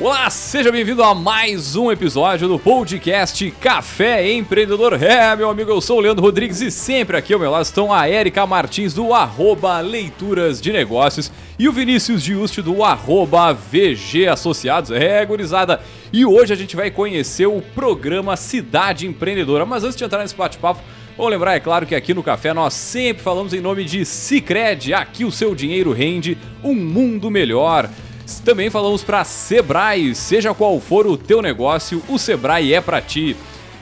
Olá, seja bem-vindo a mais um episódio do podcast Café Empreendedor. É, meu amigo, eu sou o Leandro Rodrigues e sempre aqui ao meu lado estão a Érica Martins do arroba Leituras de Negócios e o Vinícius Giusti do arroba VG Associados. É, gurizada. E hoje a gente vai conhecer o programa Cidade Empreendedora. Mas antes de entrar nesse bate-papo, Vou lembrar, é claro, que aqui no Café nós sempre falamos em nome de Cicred. Aqui o seu dinheiro rende um mundo melhor. Também falamos para Sebrae, seja qual for o teu negócio, o Sebrae é para ti.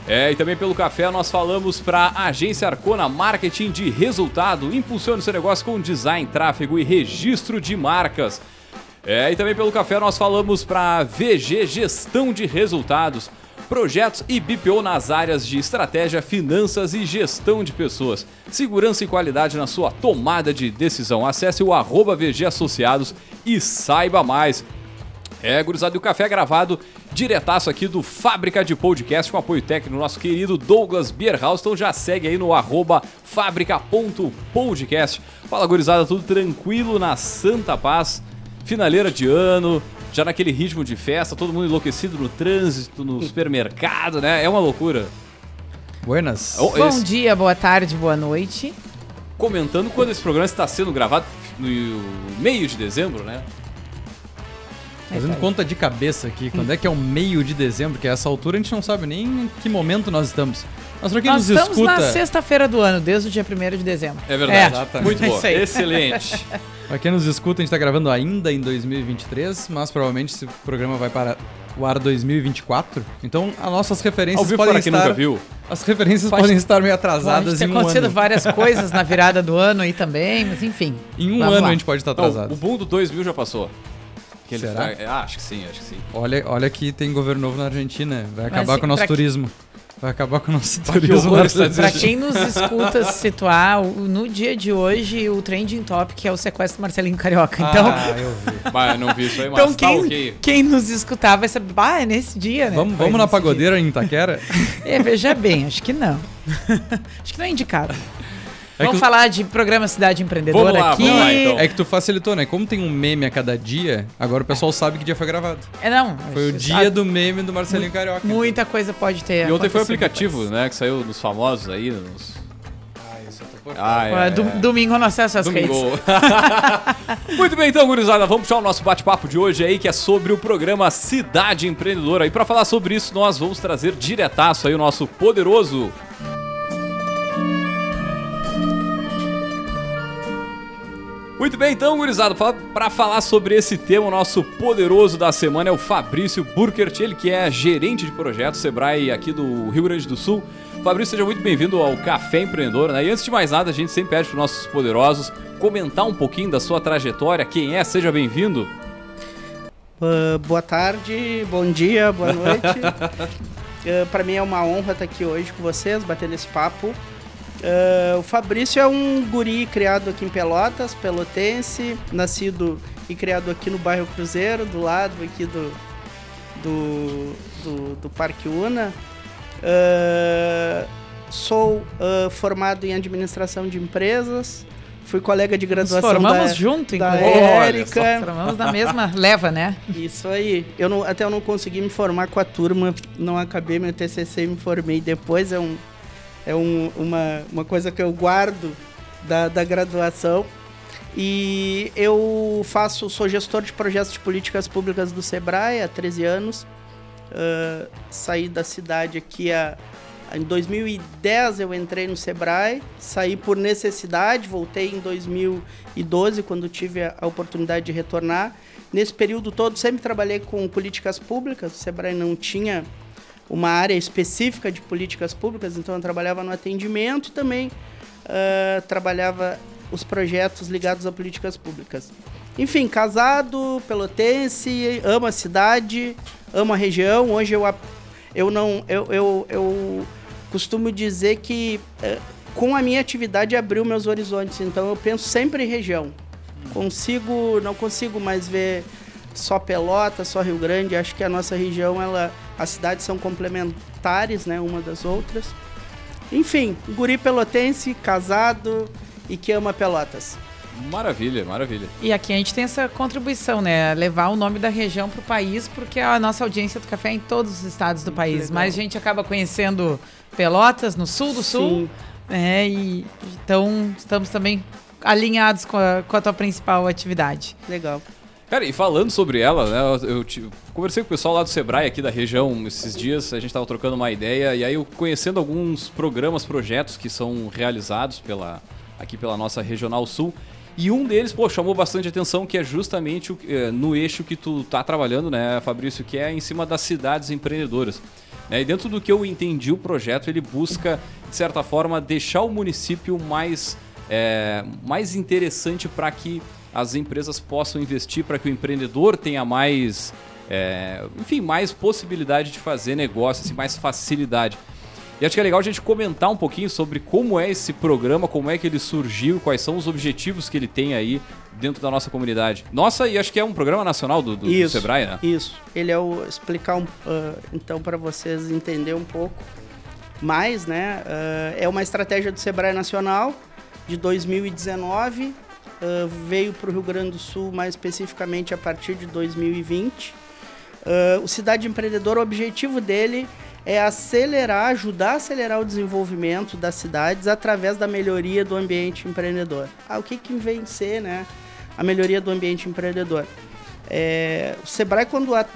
É, e também pelo café nós falamos para a Agência Arcona Marketing de Resultado. Impulsione seu negócio com design, tráfego e registro de marcas. É, e também pelo café nós falamos para VG Gestão de Resultados projetos e BPO nas áreas de estratégia, finanças e gestão de pessoas. Segurança e qualidade na sua tomada de decisão. Acesse o arroba VG Associados e saiba mais. É, gurizada, e o café é gravado diretaço aqui do Fábrica de Podcast com apoio técnico nosso querido Douglas Bierhaus. Então já segue aí no arroba fábrica.podcast. Fala, gurizada, tudo tranquilo na Santa Paz. Finaleira de ano, já naquele ritmo de festa, todo mundo enlouquecido no trânsito, no supermercado, né? É uma loucura. Buenas. Oh, Bom esse... dia, boa tarde, boa noite. Comentando quando esse programa está sendo gravado no meio de dezembro, né? Fazendo conta de cabeça aqui, quando é que é o meio de dezembro, que a essa altura a gente não sabe nem em que momento nós estamos. Mas pra quem nós nos estamos escuta... na sexta-feira do ano, desde o dia 1 de dezembro. É verdade. É. Muito bom. Excelente. Pra quem nos escuta, a gente tá gravando ainda em 2023, mas provavelmente esse programa vai para o ar 2024. Então, as nossas referências Ao podem estar... nunca viu. As referências pode, podem estar meio atrasadas pode ter em um acontecido várias coisas na virada do ano aí também, mas enfim. Em um ano lá. a gente pode estar atrasado. Não, o boom do 2000 já passou. Que Será? Ah, acho que sim, acho que sim. Olha, olha que tem governo novo na Argentina. Vai acabar mas, com o nosso turismo. Que... Vai acabar com o nosso turismo. Para quem nos escuta se situar, no dia de hoje o trending topic é o sequestro do Marcelinho Carioca. Então, ah, eu vi. Bah, não vi isso aí, mas então, quem, tá okay. quem nos escutar vai saber, bah, é nesse dia, né? Vamos, vamos na pagodeira dia. em Itaquera? É, veja bem, acho que não. acho que não é indicado. É vamos falar de programa Cidade Empreendedora lá, aqui. Lá, então. É que tu facilitou, né? Como tem um meme a cada dia, agora o pessoal sabe que dia foi gravado. É, não. Foi o dia do meme do Marcelinho Carioca. Muita então. coisa pode ter. E ontem foi o aplicativo, né? Que saiu dos famosos aí, nos... Ah, é, é. Domingo no acesso às Domingo. redes. Muito bem, então, gurizada, vamos puxar o nosso bate-papo de hoje aí, que é sobre o programa Cidade Empreendedora. E para falar sobre isso, nós vamos trazer diretaço aí o nosso poderoso Muito bem, então, gurizada, para falar sobre esse tema, o nosso poderoso da semana é o Fabrício Burkert, ele que é gerente de projetos Sebrae aqui do Rio Grande do Sul. Fabrício, seja muito bem-vindo ao Café Empreendedor, né? E antes de mais nada, a gente sempre pede para nossos poderosos comentar um pouquinho da sua trajetória, quem é, seja bem-vindo. Uh, boa tarde, bom dia, boa noite. uh, para mim é uma honra estar aqui hoje com vocês, batendo esse papo. Uh, o Fabrício é um guri criado aqui em Pelotas, pelotense, nascido e criado aqui no bairro Cruzeiro, do lado aqui do, do, do, do Parque Una. Uh, sou uh, formado em administração de empresas. Fui colega de graduação Nos formamos da, junto, da Érica. Formamos na mesma leva, né? Isso aí. Eu não, até eu não consegui me formar com a turma, não acabei meu TCC e me formei depois. É um, é um, uma, uma coisa que eu guardo da, da graduação. E eu faço, sou gestor de projetos de políticas públicas do Sebrae há 13 anos. Uh, saí da cidade aqui a, em 2010 eu entrei no Sebrae, saí por necessidade, voltei em 2012 quando tive a, a oportunidade de retornar. Nesse período todo sempre trabalhei com políticas públicas, o Sebrae não tinha uma área específica de políticas públicas, então eu trabalhava no atendimento e também uh, trabalhava os projetos ligados a políticas públicas. Enfim, casado, pelotense, amo a cidade, amo a região. Hoje eu, eu não. Eu, eu, eu costumo dizer que uh, com a minha atividade abriu meus horizontes. Então eu penso sempre em região. Consigo, não consigo mais ver só Pelota, só Rio Grande. Acho que a nossa região, ela, as cidades são complementares, né, uma das outras. Enfim, guri pelotense, casado e que ama Pelotas. Maravilha, maravilha. E aqui a gente tem essa contribuição, né? Levar o nome da região para o país, porque a nossa audiência do café é em todos os estados do país. Mas a gente acaba conhecendo Pelotas, no sul do sul. Sim. É, e então estamos também alinhados com a, com a tua principal atividade. Legal. Cara, e falando sobre ela, né, eu, eu, conversei com o pessoal lá do Sebrae, aqui da região, esses dias, a gente estava trocando uma ideia, e aí eu conhecendo alguns programas, projetos que são realizados pela, aqui pela nossa Regional Sul, e um deles, pô, chamou bastante atenção, que é justamente o, é, no eixo que tu tá trabalhando, né, Fabrício, que é em cima das cidades empreendedoras. Né, e dentro do que eu entendi, o projeto, ele busca, de certa forma, deixar o município mais, é, mais interessante para que as empresas possam investir para que o empreendedor tenha mais, é, enfim, mais possibilidade de fazer negócio, assim, mais facilidade. E acho que é legal a gente comentar um pouquinho sobre como é esse programa, como é que ele surgiu, quais são os objetivos que ele tem aí dentro da nossa comunidade. Nossa, e acho que é um programa nacional do, do, isso, do Sebrae, né? Isso. Ele é o explicar um, uh, então para vocês entender um pouco mais, né? Uh, é uma estratégia do Sebrae Nacional de 2019 uh, veio para o Rio Grande do Sul, mais especificamente a partir de 2020. Uh, o Cidade Empreendedor, o objetivo dele é acelerar, ajudar a acelerar o desenvolvimento das cidades através da melhoria do ambiente empreendedor. Ah, o que, que vem ser né, a melhoria do ambiente empreendedor? É, o Sebrae quando atu,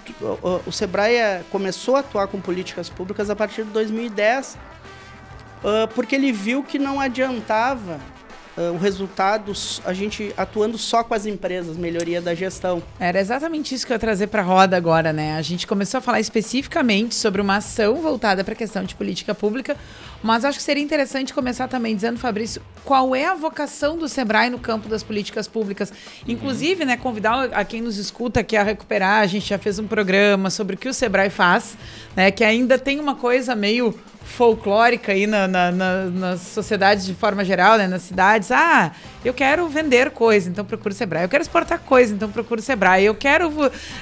o, Sebrae é, começou a atuar com políticas públicas a partir de 2010 uh, porque ele viu que não adiantava o resultado, a gente atuando só com as empresas, melhoria da gestão. Era exatamente isso que eu ia trazer para a roda agora, né? A gente começou a falar especificamente sobre uma ação voltada para a questão de política pública, mas acho que seria interessante começar também dizendo, Fabrício, qual é a vocação do Sebrae no campo das políticas públicas. Inclusive, né, convidar a quem nos escuta aqui a recuperar, a gente já fez um programa sobre o que o Sebrae faz, né, que ainda tem uma coisa meio folclórica aí na, na, na, nas sociedades de forma geral, né, nas cidades. Ah, eu quero vender coisa, então procuro o Sebrae. Eu quero exportar coisa, então procuro o Sebrae. Eu quero.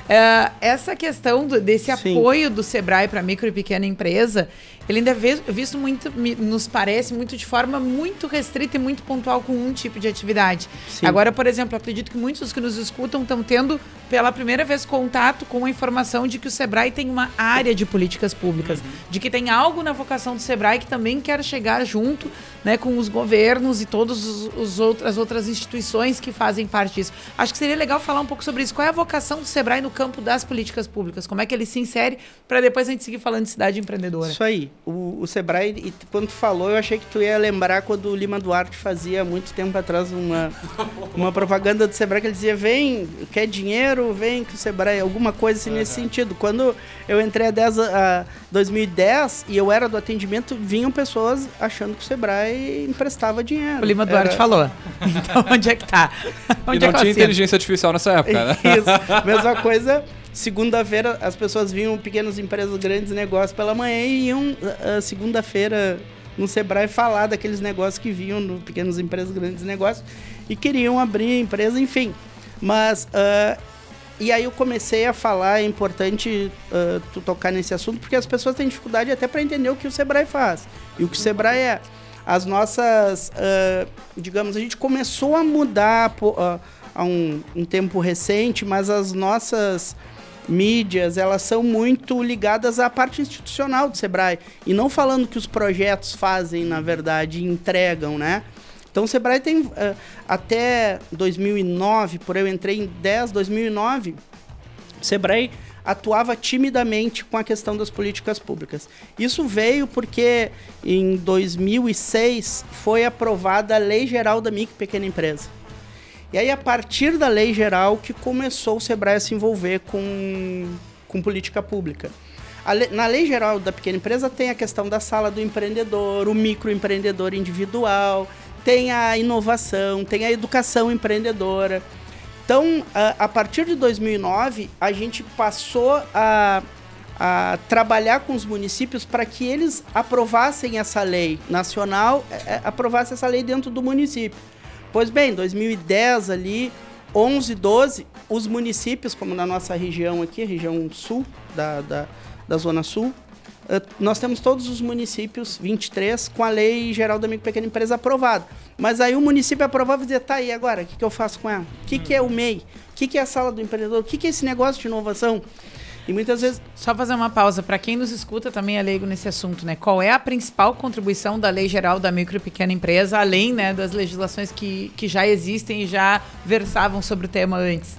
É, essa questão do, desse Sim. apoio do Sebrae para micro e pequena empresa, ele ainda é visto muito, nos parece, muito de forma muito restrita e muito pontual com um tipo de atividade. Sim. Agora, por exemplo, acredito que muitos que nos escutam estão tendo pela primeira vez contato com a informação de que o Sebrae tem uma área de políticas públicas, uhum. de que tem algo na vocação do Sebrae que também quer chegar junto né, com os governos e todas as outras instituições que fazem parte disso. Acho que seria legal falar um pouco sobre isso. Qual é a vocação do Sebrae no campo das políticas públicas? Como é que ele se insere para depois a gente seguir falando de cidade empreendedora? Isso aí. O, o Sebrae, e quando tu falou, eu achei que tu ia lembrar quando o Lima Duarte fazia muito tempo atrás uma, uma propaganda do Sebrae que ele dizia: vem, quer dinheiro, vem que o Sebrae, alguma coisa assim uhum. nesse sentido. Quando eu entrei a, 10, a 2010 e eu era do atendimento, vinham pessoas achando que o Sebrae emprestava dinheiro. O Lima Duarte era... falou. Então, onde é que tá? Onde e não é tinha inteligência artificial nessa época, né? Isso. Mesma coisa segunda-feira as pessoas vinham pequenas empresas, grandes negócios pela manhã e iam uh, segunda-feira no Sebrae falar daqueles negócios que vinham no pequenas empresas, grandes negócios e queriam abrir empresa, enfim. Mas uh, e aí eu comecei a falar, é importante uh, tu tocar nesse assunto porque as pessoas têm dificuldade até para entender o que o Sebrae faz e o que o Sebrae é. As nossas, digamos, a gente começou a mudar há um, um tempo recente, mas as nossas mídias, elas são muito ligadas à parte institucional do Sebrae. E não falando que os projetos fazem, na verdade, entregam, né? Então o Sebrae tem uh, até 2009, por eu entrei em 10, 2009, o Sebrae atuava timidamente com a questão das políticas públicas. Isso veio porque em 2006 foi aprovada a Lei Geral da Micro e Pequena Empresa. E aí, a partir da lei geral, que começou o Sebrae a se envolver com, com política pública. Na lei geral da pequena empresa tem a questão da sala do empreendedor, o microempreendedor individual, tem a inovação, tem a educação empreendedora. Então, a, partir de 2009, a gente passou a, a trabalhar com os municípios para que eles aprovassem essa lei nacional, é, é aprovassem essa lei dentro do município. Pois bem, 2010 ali, 11, 12, os municípios, como na nossa região aqui, região sul da, da, da Zona Sul, nós temos todos os municípios, 23, com a Lei Geral da Micro e Pequena Empresa aprovada. Mas aí o município aprovava e dizia, tá aí agora, o que, que eu faço com ela? O que, que é o MEI? O que, que é a sala do empreendedor? O que, que é esse negócio de inovação? E muitas vezes. Só fazer uma pausa. Para quem nos escuta também é leigo nesse assunto, né? Qual é a principal contribuição da Lei Geral da Micro e Pequena Empresa, além né, das legislações que, que já existem e já versavam sobre o tema antes?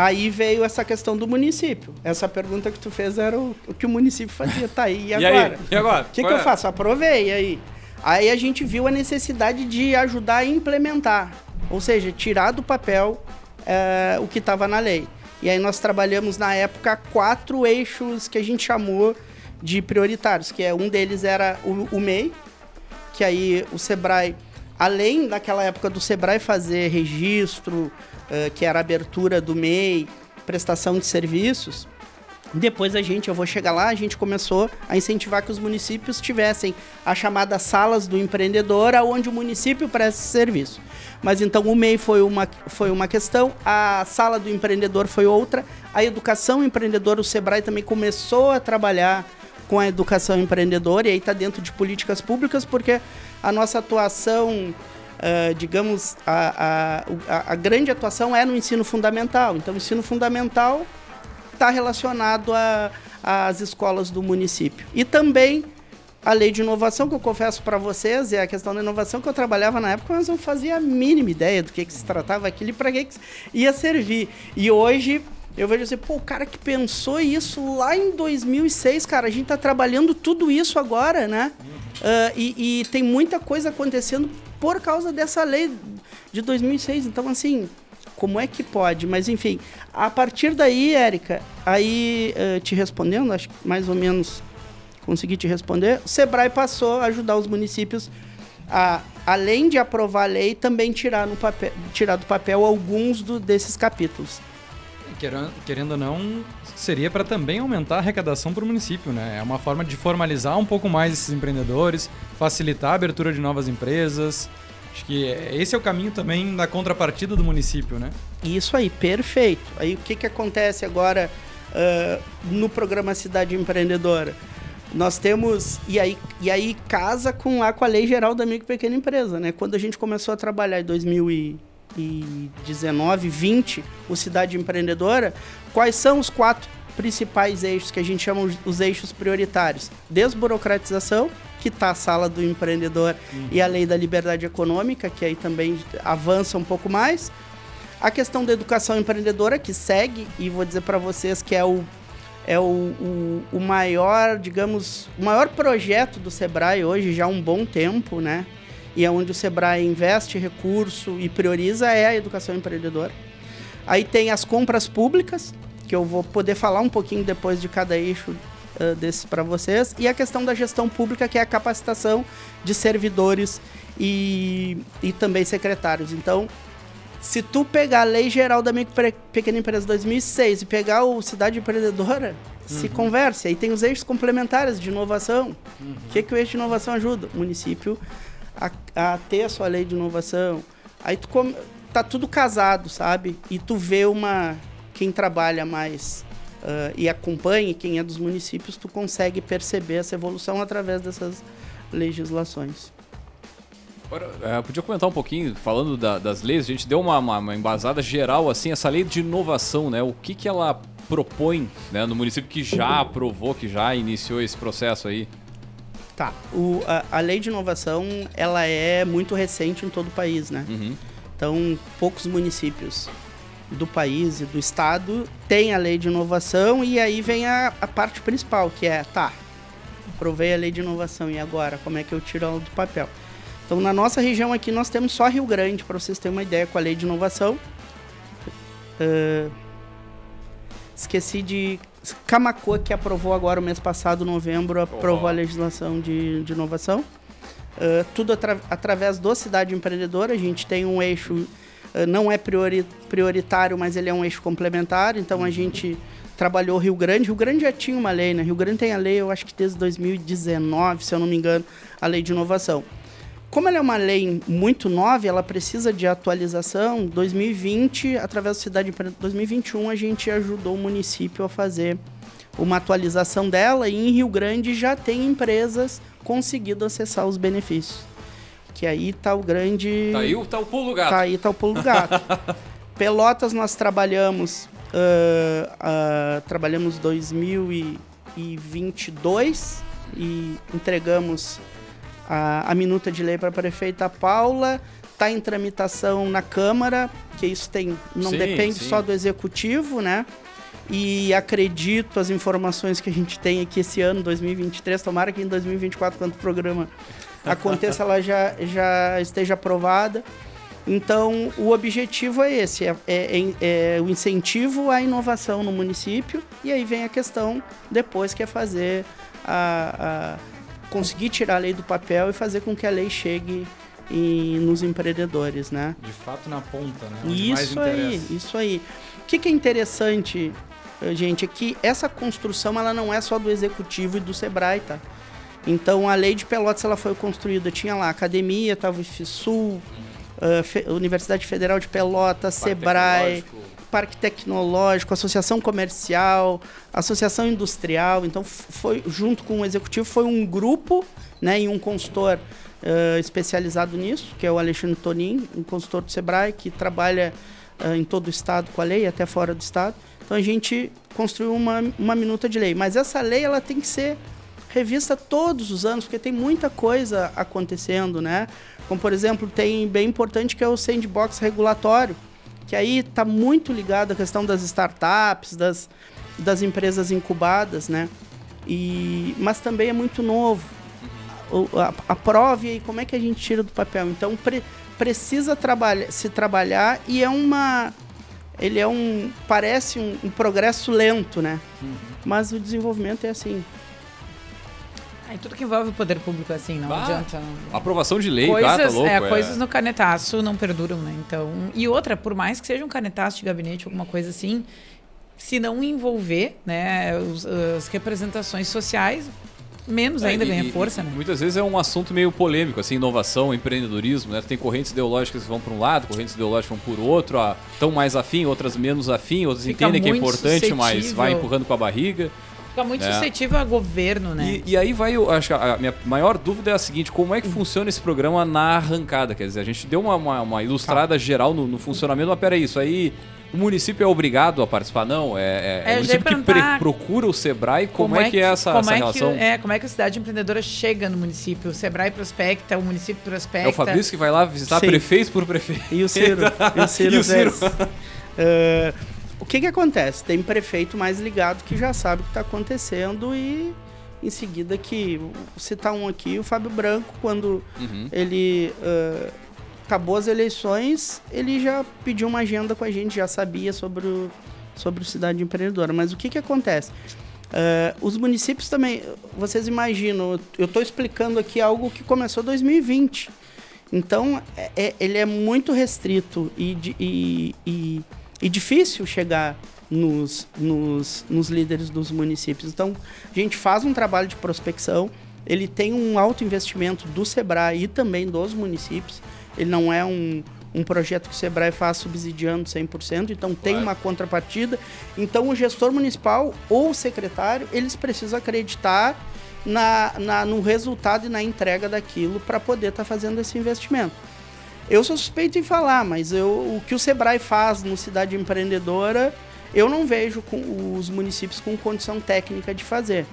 Aí veio essa questão do município. Essa pergunta que tu fez era o, o que o município fazia. Tá aí, e agora? E, agora? O que, que é? eu faço? Aprovei aí. Aí a gente viu a necessidade de ajudar a implementar. Ou seja, tirar do papel é, o que estava na lei. E aí nós trabalhamos na época quatro eixos que a gente chamou de prioritários, que é um deles era o, o MEI, que aí o Sebrae, além daquela época do Sebrae fazer registro, que era a abertura do MEI, prestação de serviços. Depois a gente, eu vou chegar lá, a gente começou a incentivar que os municípios tivessem as chamadas salas do empreendedor, onde o município presta serviço. Mas então o MEI foi uma, foi uma questão, a sala do empreendedor foi outra, a educação empreendedora, o Sebrae também começou a trabalhar com a educação empreendedora, e aí está dentro de políticas públicas, porque a nossa atuação uh, digamos, a, a, a, grande atuação é no ensino fundamental. Então, o ensino fundamental está relacionado às escolas do município. E também a lei de inovação, que eu confesso para vocês, é a questão da inovação que eu trabalhava na época, mas eu fazia a mínima ideia do que, que se tratava aquilo e para que, que ia servir. E hoje eu vejo assim, pô, o cara que pensou isso lá em 2006, cara, a gente está trabalhando tudo isso agora, né? Uh, e, e, tem muita coisa acontecendo por causa dessa lei de 2006. Então, assim, como é que pode? Mas, enfim, a partir daí, Érica, aí uh, te respondendo, acho que mais ou menos consegui te responder, o Sebrae passou a ajudar os municípios a, além de aprovar a lei, também tirar, no papel, tirar do papel alguns do, desses capítulos. Querendo, querendo ou não, seria para também aumentar a arrecadação para o município, né? É uma forma de formalizar um pouco mais esses empreendedores, facilitar a abertura de novas empresas. Acho que esse é o caminho também da contrapartida do município, né? Isso aí, perfeito. Aí o que, que acontece agora uh, no programa Cidade Empreendedora? Nós temos. E aí, e aí casa com lá com a Lei Geral da Micro e Pequena Empresa, né? Quando a gente começou a trabalhar em 2019, 20, o Cidade Empreendedora, quais são os quatro principais eixos que a gente chama os eixos prioritários? Desburocratização, que está a sala do empreendedor uhum. e a lei da liberdade econômica, que aí também avança um pouco mais. A questão da educação empreendedora, que segue, e vou dizer para vocês que é o, é o, o, o, maior, digamos, o maior projeto do Sebrae hoje, já há um bom tempo, né? E é onde o Sebrae investe recurso e prioriza é a educação empreendedora. Aí tem as compras públicas, que eu vou poder falar um pouquinho depois de cada eixo uh, desses para vocês. E a questão da gestão pública, que é a capacitação de servidores e, e também secretários. Então, se tu pegar a Lei Geral da Micro Pequena Empresa 2006 e pegar o Cidade Empreendedora, uhum. se converse. Aí tem os eixos complementares de inovação. O uhum. que, que o eixo de inovação ajuda? O município a, a ter a sua lei de inovação. Aí tu come, tá tudo casado, sabe? E tu vê uma quem trabalha mais uh, e acompanha quem é dos municípios, tu consegue perceber essa evolução através dessas legislações. Agora, é, podia comentar um pouquinho, falando da, das leis, a gente deu uma, uma, uma, embasada geral, assim, essa lei de inovação, né? O que, que ela propõe né, no município que já aprovou, que já iniciou esse processo aí? Tá, o, a, a lei de inovação, ela é muito recente em todo o país, né? Uhum. Então, poucos municípios do país e do estado têm a lei de inovação e aí vem a, a parte principal, que é, tá, provei a lei de inovação e agora, como é que eu tiro ela do papel? Então, na nossa região aqui, nós temos só Rio Grande, para vocês terem uma ideia, com a lei de inovação. Uh, esqueci de... Camacoa, que aprovou agora o mês passado, novembro, aprovou oh. a legislação de, de inovação. Uh, tudo atra através do Cidade Empreendedora. A gente tem um eixo, uh, não é priori prioritário, mas ele é um eixo complementar. Então a gente trabalhou Rio Grande. Rio Grande já tinha uma lei, né? Rio Grande tem a lei, eu acho que desde 2019, se eu não me engano, a lei de inovação. Como ela é uma lei muito nova, ela precisa de atualização. 2020, através da cidade 2021, a gente ajudou o município a fazer uma atualização dela e em Rio Grande já tem empresas conseguindo acessar os benefícios. Que aí tá o grande. Tá aí, tá o pulo do gato. Tá aí tá o pulo do gato. Pelotas nós trabalhamos. ah, ah, trabalhamos 2022 e entregamos a, a minuta de lei para a prefeita Paula. Está em tramitação na Câmara, que isso tem não Sim, depende sim. só do executivo, né? E acredito as informações que a gente tem aqui esse ano, 2023, tomara que em 2024, quando o programa aconteça, ela já, já esteja aprovada. Então, o objetivo é esse, é, é- é o incentivo à inovação no município, e aí vem a questão depois que é fazer a, a- conseguir tirar a lei do papel e fazer com que a lei chegue em- nos empreendedores, né? De fato, na ponta, né? Onde Isso aí, isso aí. O que, que é interessante, eh, gente, é que essa construção ela não é só do executivo e do Sebrae, tá? Então a lei de Pelotas ela foi construída, tinha lá academia, tava o IFSUL, eh, Fe- Universidade Federal de Pelotas, Sebrae. Parque Tecnológico, Associação Comercial, Associação Industrial. Então, foi junto com o executivo, foi um grupo né, e um consultor eh, especializado nisso, que é o Alexandre Tonin, um consultor do Sebrae, que trabalha eh, em todo o estado com a lei, até fora do estado. Então, a gente construiu uma, uma minuta de lei. Mas essa lei ela tem que ser revista todos os anos, porque tem muita coisa acontecendo, né? Como, por exemplo, tem bem importante que é o sandbox regulatório, que aí está muito ligado à questão das startups, das, das empresas incubadas, né? E, mas também é muito novo. A, a prova e como é que a gente tira do papel? Então pre- precisa trabalhar, se trabalhar e é uma ele é um parece um, um progresso lento, né? Mas o desenvolvimento é assim. Aí tudo que envolve o poder público, assim, não adianta. não. Aprovação de lei, coisas, gata, louco. é, coisas no canetaço não perduram, né? Então, e outra, por mais que seja um canetaço de gabinete, alguma coisa assim, se não envolver, né, os- as representações sociais, menos ainda É, e- ganha força, e né? Muitas vezes é um assunto meio polêmico, assim, inovação, empreendedorismo, né? Tem correntes ideológicas que vão para um lado, correntes ideológicas vão por outro, ah, estão mais afim, outras menos afim, outras Fica entendem que é importante, mas vai empurrando com a barriga. Fica muito É. suscetível a governo, né? E, e aí vai, eu acho que a minha maior dúvida é a seguinte, como é que funciona esse programa na arrancada? Quer dizer, a gente deu uma, uma, uma ilustrada geral no, no funcionamento, mas peraí, isso aí... O município é obrigado a participar? Não, é, é, é É, o município que pre- procura o Sebrae. Como, é, que é essa, como essa é que- relação? é, como é que a cidade empreendedora chega no município? O Sebrae prospecta, o município prospecta. É o Fabrício que vai lá visitar Sim. prefeito por prefeito. E o Ciro? e o Ciro? E o Ciro? O que que acontece? Tem prefeito mais ligado que já sabe o que está acontecendo e em seguida que citar um aqui, o Fábio Branco, quando Uhum. ele eh, acabou as eleições, ele já pediu uma agenda com a gente, já sabia sobre o, sobre o Cidade Empreendedora. Mas o que, que acontece? Eh, os municípios também, vocês imaginam, eu estou explicando aqui algo que começou em 2020. Então, é- é- ele é muito restrito e, e, e, e difícil chegar nos, nos, nos líderes dos municípios. Então, a gente faz um trabalho de prospecção, ele tem um alto investimento do SEBRAE e também dos municípios. Ele não é um, um projeto que o SEBRAE faz subsidiando 100%, então tem uma contrapartida. Então, o gestor municipal ou o secretário, eles precisam acreditar na, na- no resultado e na entrega daquilo para poder estar fazendo esse investimento. Eu sou suspeito em falar, mas eu, o que o Sebrae faz no Cidade Empreendedora, eu não vejo com os municípios com condição técnica de fazer,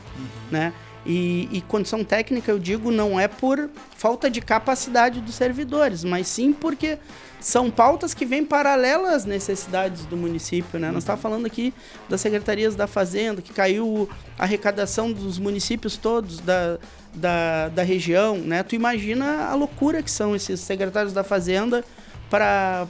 né? E, e condição técnica, eu digo, não é por falta de capacidade dos servidores, mas sim porque são pautas que vêm paralelas às necessidades do município, né? Nós estávamos falando aqui das secretarias da Fazenda, que caiu a arrecadação dos municípios todos da, da, da região, né? Tu imagina a loucura que são esses secretários da Fazenda para...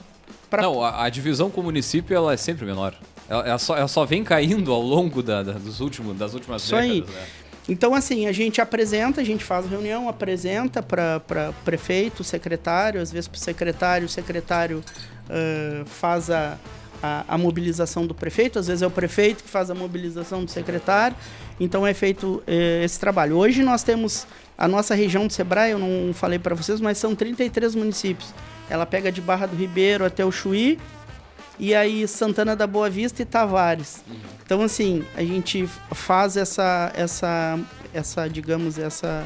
pra- Não, a, a divisão com o município ela é sempre menor. Ela, ela só, ela só vem caindo ao longo da, da- dos últimos, das últimas Isso aí. décadas. né? Então, assim, a gente apresenta, a gente faz reunião, apresenta para prefeito, secretário, às vezes para o secretário, o secretário ah, faz a, a, a mobilização do prefeito, às vezes é o prefeito que faz a mobilização do secretário. Então, é feito eh, esse trabalho. Hoje nós temos a nossa região do Sebrae, eu não falei para vocês, mas são 33 municípios. Ela pega de Barra do Ribeiro até o Chuí, e aí Santana da Boa Vista e Tavares. Então, assim, a gente faz essa, essa, essa digamos, essa,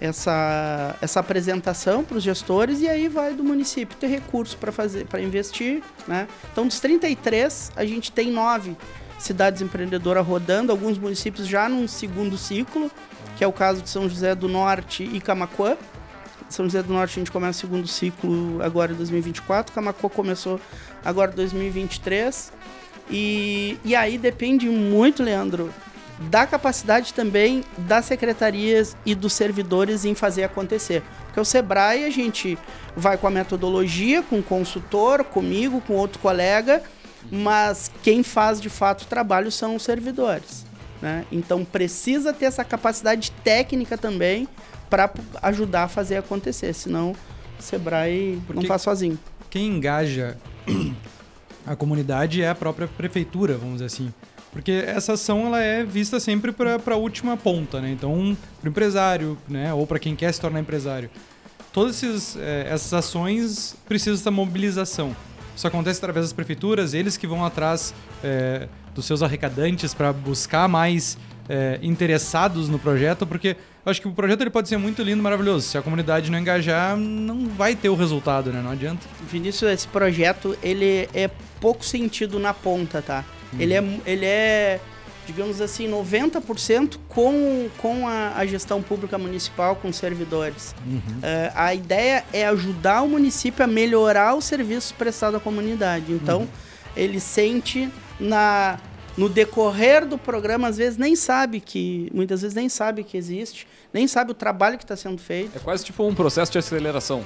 essa, essa apresentação para os gestores e aí vai do município ter recurso para fazer, para investir, né? Então, dos 33, a gente tem nove cidades empreendedoras rodando, alguns municípios já num segundo ciclo, que é o caso de São José do Norte e Camacuã. São José do Norte a gente começa o segundo ciclo agora em 2024, Camacuã começou agora em 2023. E, e aí depende muito, Leandro, da capacidade também das secretarias e dos servidores em fazer acontecer. Porque o Sebrae a gente vai com a metodologia, com o consultor, comigo, com outro colega, mas quem faz de fato o trabalho são os servidores. Né? Então precisa ter essa capacidade técnica também para ajudar a fazer acontecer, senão o Sebrae Porque não faz sozinho. Quem engaja a comunidade é a própria prefeitura, vamos dizer assim. Porque essa ação ela é vista sempre para a última ponta, né? Então, para o empresário, né? ou para quem quer se tornar empresário. Todas esses, eh, essas ações precisam dessa mobilização. Isso acontece através das prefeituras, eles que vão atrás eh, dos seus arrecadantes para buscar mais eh, interessados no projeto, porque eu acho que o projeto ele pode ser muito lindo, maravilhoso. Se a comunidade não engajar, não vai ter o resultado, né? Não adianta. Vinícius, esse projeto ele é pouco sentido na ponta, tá? Ele, é, ele é, digamos assim, 90% com, com a, a gestão pública municipal, com servidores. Eh, a ideia é ajudar o município a melhorar os serviços prestados à comunidade. Então, ele sente na no decorrer do programa, às vezes nem sabe que, muitas vezes nem sabe que existe, nem sabe o trabalho que está sendo feito. É quase tipo um processo de aceleração.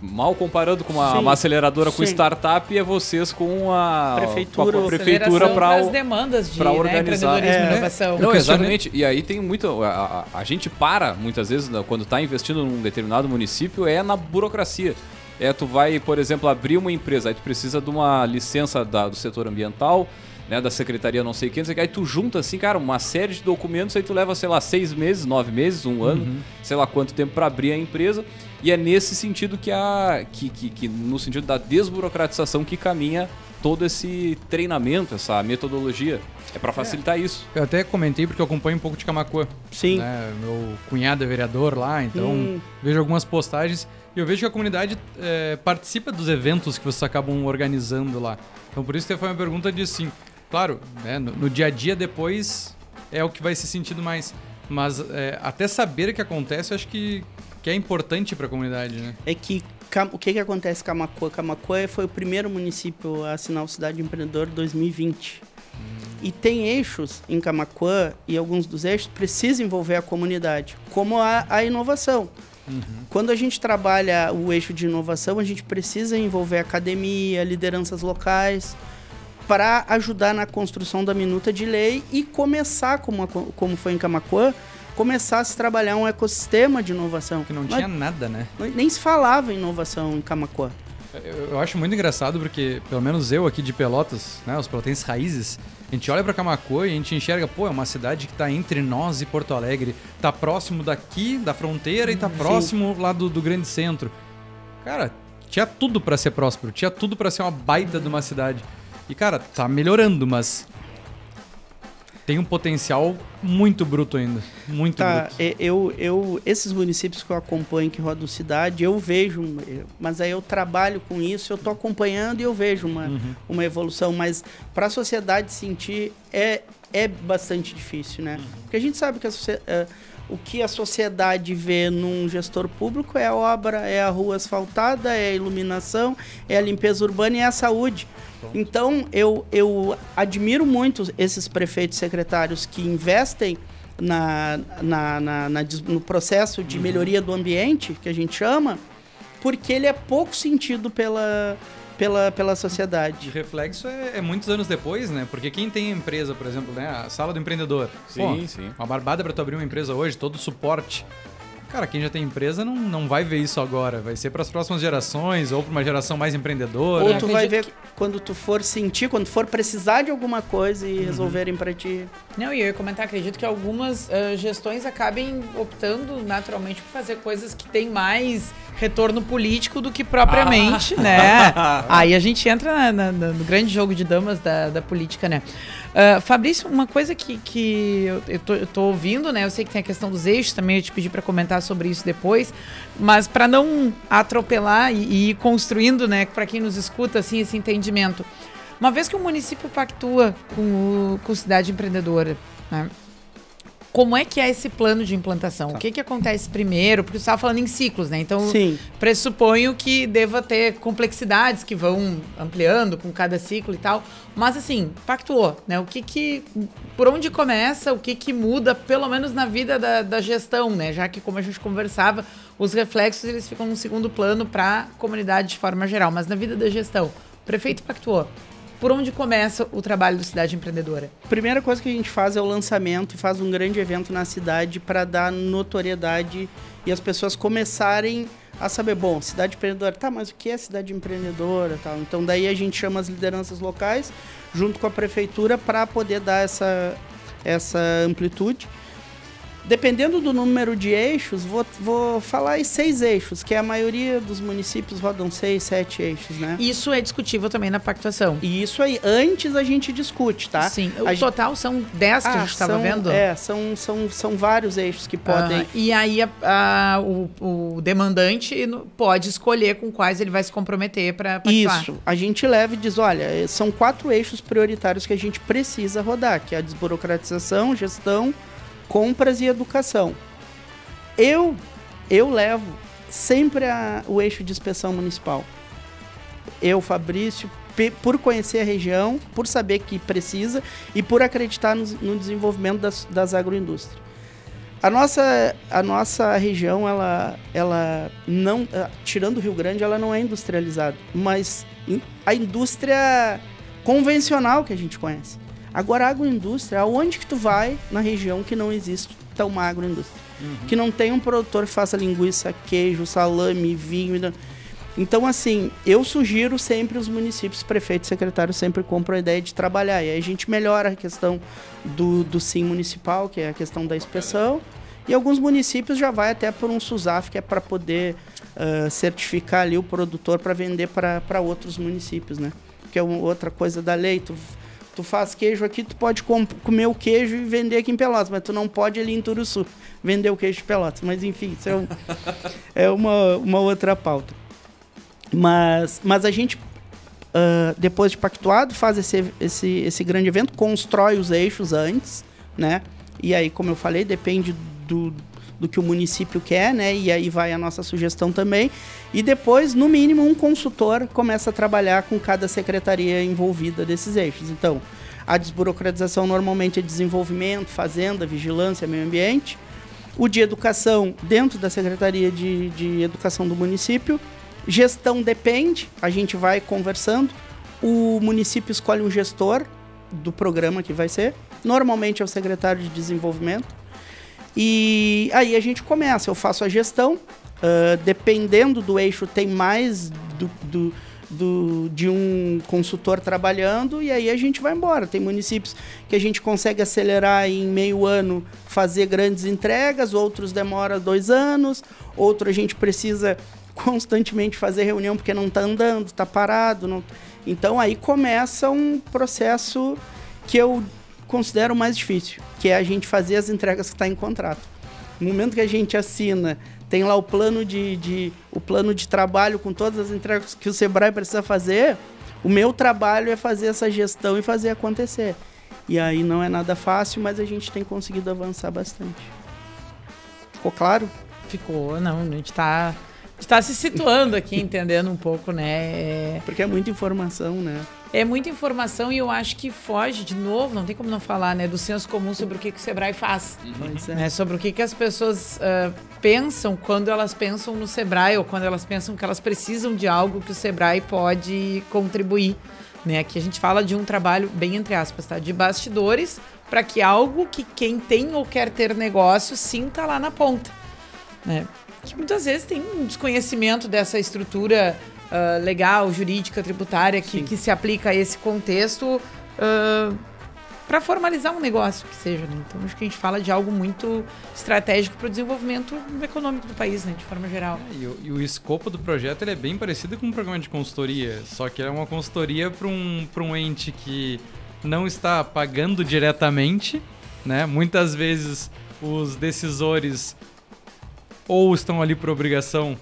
Mal comparando com uma, Sim, uma aceleradora com sim. startup, é vocês com a Prefeitura. com a prefeitura para as demandas de pra né, organizar. empreendedorismo É. e inovação. Não, exatamente. E aí tem muito. A, a- a gente para, muitas vezes, né, quando está investindo num determinado município, é na burocracia. É, tu vai, por exemplo, abrir uma empresa, aí tu precisa de uma licença da- do setor ambiental, né, da secretaria não sei o que, não sei que, aí tu junta, assim, cara, uma série de documentos, aí tu leva, sei lá, seis meses, nove meses, um ano, sei lá quanto tempo para abrir a empresa. E é nesse sentido que a. Que, que, que no sentido da desburocratização que caminha todo esse treinamento, essa metodologia. É para facilitar isso. Eu até comentei porque eu acompanho um pouco de Camacuã. Sim. né? Meu cunhado é vereador lá, então Hum. vejo algumas postagens e eu vejo que a comunidade é, participa dos eventos que vocês acabam organizando lá. Então por isso que foi uma pergunta de sim. Claro, né, no, no dia a dia depois é o que vai se sentindo mais. Mas é, até saber o que acontece, eu acho que, que é importante para a comunidade, né? é que o que, que acontece em Camacuã? Camacuã foi o primeiro município a assinar o Cidade Empreendedor 2020. E tem eixos em Camacuã, e alguns dos eixos precisam envolver a comunidade, como a, a inovação. Quando a gente trabalha o eixo de inovação, a gente precisa envolver academia, lideranças locais, para ajudar na construção da minuta de lei e começar, como, a- como foi em Camacuã, começar a se trabalhar um ecossistema de inovação. Que não Nós- tinha nada, né? nem se falava em inovação em Camacuã. Eu, eu acho muito engraçado porque, pelo menos eu aqui de Pelotas, né, os pelotenses raízes, a gente olha pra Camacuã e a gente enxerga, pô, é uma cidade que tá entre nós e Porto Alegre, tá próximo daqui, da fronteira, e tá próximo lá do, do grande centro. Cara, tinha tudo pra ser próspero, tinha tudo pra ser uma baita de uma cidade. E, cara, tá melhorando, mas tem um potencial muito bruto ainda. Muito Tá, bruto. eu, eu, esses municípios que eu acompanho que rodam cidade, eu vejo, mas aí eu trabalho com isso, eu tô acompanhando e eu vejo uma, uma evolução, mas para a sociedade sentir é, é bastante difícil, né? Porque a gente sabe que a eh, o que a sociedade vê num gestor público é a obra, é a rua asfaltada, é a iluminação, é a limpeza urbana e é a saúde. Então, eu, eu admiro muito esses prefeitos e secretários que investem na, na, na- na no processo de melhoria do ambiente, que a gente chama, porque ele é pouco sentido pela, pela, pela De sociedade. reflexo é, é muitos anos depois, né? Porque quem tem empresa, por exemplo, né? A sala do empreendedor. Sim, sim. Uma barbada pra tu abrir uma empresa hoje, todo o suporte. Cara, quem já tem empresa não, não vai ver isso agora. Vai ser para as próximas gerações ou para uma geração mais empreendedora. Ou tu vai ver acredito quando tu for sentir, quando for precisar de alguma coisa Uhum. e resolverem pra ti. Não, e eu ia comentar, acredito que algumas ah, gestões acabem optando naturalmente por fazer coisas que têm mais retorno político do que propriamente, né? Aí a gente entra na- na- no grande jogo de damas da, da política, né? Ah, Fabrício, uma coisa que, que eu, tô ouvindo, né? Eu sei que tem a questão dos eixos também, eu te pedi para comentar sobre isso depois, mas para não atropelar e, e ir construindo, né, para quem nos escuta, assim, esse entendimento. Uma vez que o município pactua com, o, com cidade empreendedora, né? Como é que é esse plano de implantação? O que, que acontece primeiro? Porque você estava falando em ciclos, né? Então, Sim. pressuponho que deva ter complexidades que vão ampliando com cada ciclo e tal. Mas assim, pactuou, né? O que que... Por onde começa? O que que muda, pelo menos na vida da, da gestão, né? Já que, como a gente conversava, os reflexos, eles ficam no segundo plano para a comunidade de forma geral. Mas na vida da gestão, o prefeito pactuou. Por onde começa o trabalho do Cidade Empreendedora? Primeira coisa que a gente faz é o lançamento e faz um grande evento na cidade para dar notoriedade e as pessoas começarem a saber, bom, cidade empreendedora, tá, mas o que é cidade empreendedora, tal. Então daí a gente chama as lideranças locais junto com a prefeitura para poder dar essa essa amplitude. Dependendo do número de eixos, vou, vou falar em seis eixos, que a maioria dos municípios rodam seis, sete eixos, né? Isso é discutível também na pactuação. E isso aí, antes a gente discute, tá? Sim. O A gente- total são 10 que a gente estava vendo? É, são, são, são vários eixos que podem. Ah, e aí a- a- o, o demandante pode escolher com quais ele vai se comprometer para pactuar. Isso. A gente leva e diz: olha, eh, são quatro eixos prioritários que a gente precisa rodar, que é a desburocratização, gestão, compras e educação. Eu, eu levo sempre a- o eixo de inspeção municipal. Eu, Fabrício, por conhecer a região, por saber que precisa e por acreditar no, no desenvolvimento das, das agroindústrias. A nossa, a nossa região, ela, ela não, tirando o Rio Grande, ela não é industrializada, mas a indústria convencional que a gente conhece. Agora, a agroindústria, aonde que tu vai na região que não existe tão uma agroindústria? Que não tem um produtor que faça linguiça, queijo, salame, vinho. não- Então, assim, eu sugiro sempre os municípios, prefeitos, secretários sempre compram a ideia de trabalhar. E aí a gente melhora a questão do, do SIM municipal, que é a questão da inspeção. E alguns municípios já vai até por um SUSAF, que é para poder ah, certificar ali o produtor para vender para outros municípios, né? Que é uma outra coisa da lei. Tu, tu faz queijo aqui, tu pode com- comer o queijo e vender aqui em Pelotas, mas tu não pode ali em Turuçu vender o queijo de Pelotas. Mas enfim, isso é, um- é uma, uma outra pauta. Mas, mas a gente, ah, depois de pactuado, faz esse, esse, esse grande evento, constrói os eixos antes, né? E aí, como eu falei, depende do, do que o município quer, né? E aí vai a nossa sugestão também. E depois, no mínimo, um consultor começa a trabalhar com cada secretaria envolvida desses eixos. Então, a desburocratização normalmente é desenvolvimento, fazenda, vigilância, meio ambiente. O de educação dentro da Secretaria de, de Educação do município. Gestão depende, a gente vai conversando. O município escolhe um gestor do programa que vai ser. Normalmente é o secretário de desenvolvimento. E aí a gente começa, eu faço a gestão. ah, dependendo do eixo, tem mais do, do- do- de um consultor trabalhando e aí a gente vai embora. Tem municípios que a gente consegue acelerar em meio ano, fazer grandes entregas, outros demora dois anos, outro a gente precisa constantemente fazer reunião porque não está andando, está parado. não- Então aí começa um processo que eu considero mais difícil, que é a gente fazer as entregas que está em contrato. No momento que a gente assina, tem lá o plano de, de- o plano de trabalho com todas as entregas que o Sebrae precisa fazer. O meu trabalho é fazer essa gestão e fazer acontecer. E aí não é nada fácil, mas a gente tem conseguido avançar bastante. Ficou claro? Ficou, não, a gente tá, a gente tá se situando aqui, entendendo um pouco, né? É, Porque é muita informação, né? É muita informação e eu acho que foge, de novo, não tem como não falar, né? Do senso comum sobre o que, que o Sebrae faz. É. né, sobre o que, que as pessoas ah, pensam quando elas pensam no Sebrae ou quando elas pensam que elas precisam de algo que o Sebrae pode contribuir. Né? Aqui a gente fala de um trabalho, bem entre aspas, tá? de bastidores para que algo que quem tem ou quer ter negócio sinta lá na ponta. né? Que muitas vezes tem um desconhecimento dessa estrutura uh, legal, jurídica, tributária que, que, se aplica a esse contexto uh, para formalizar um negócio que seja. Né? Então acho que a gente fala de algo muito estratégico para o desenvolvimento econômico do país, né? de forma geral. É, e, o, e, o, escopo do projeto ele é bem parecido com um programa de consultoria, só que é uma consultoria para um, um ente que não está pagando diretamente, né? Muitas vezes os decisores ou estão ali por obrigação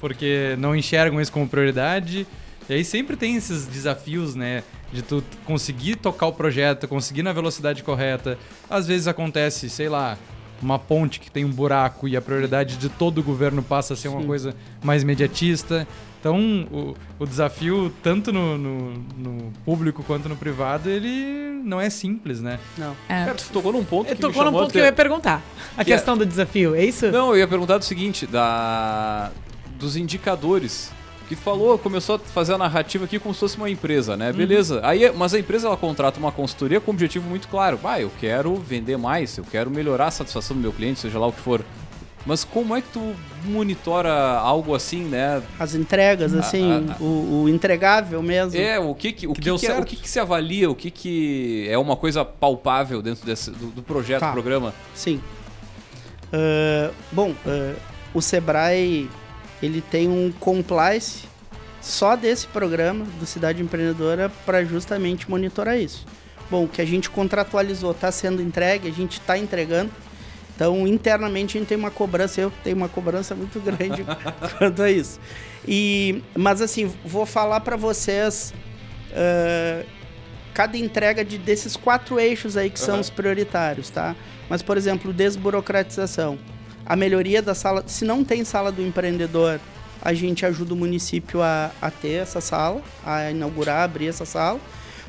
porque não enxergam isso como prioridade. E aí sempre tem esses desafios, né? De tu conseguir tocar o projeto, conseguir na velocidade correta. Às vezes acontece, sei lá, uma ponte que tem um buraco e a prioridade de todo o governo passa a ser Sim. uma coisa mais imediatista. Então, o, o desafio, tanto no, no, no, público quanto no privado, ele não é simples, né? Não. É. Cara, tu tocou num ponto eu que tocou num ponto que eu ia perguntar. A que questão é... do desafio, é isso? Não, eu ia perguntar do seguinte, da dos indicadores que falou, começou a fazer a narrativa aqui como se fosse uma empresa, né? Uhum. Beleza. Aí, mas a empresa ela contrata uma consultoria com um objetivo muito claro. Ah, eu quero vender mais, eu quero melhorar a satisfação do meu cliente, seja lá o que for. Mas como é que tu monitora algo assim, né? As entregas, assim, a, a, o, o, entregável mesmo. É, o que, que o que, que, que é, o que, que, se avalia, o que, que é uma coisa palpável dentro desse, do, do projeto, tá. do programa? Sim. Uh, bom, uh, o Sebrae ele tem um compliance só desse programa do Cidade Empreendedora para justamente monitorar isso. Bom, o que a gente contratualizou está sendo entregue, a gente está entregando. Então, internamente, a gente tem uma cobrança, eu tenho uma cobrança muito grande quanto a isso. E, mas, assim, vou falar para vocês uh, cada entrega de, desses quatro eixos aí que uhum. são os prioritários, tá? Mas, por exemplo, desburocratização. A melhoria da sala, se não tem sala do empreendedor, a gente ajuda o município a, a ter essa sala, a inaugurar, abrir essa sala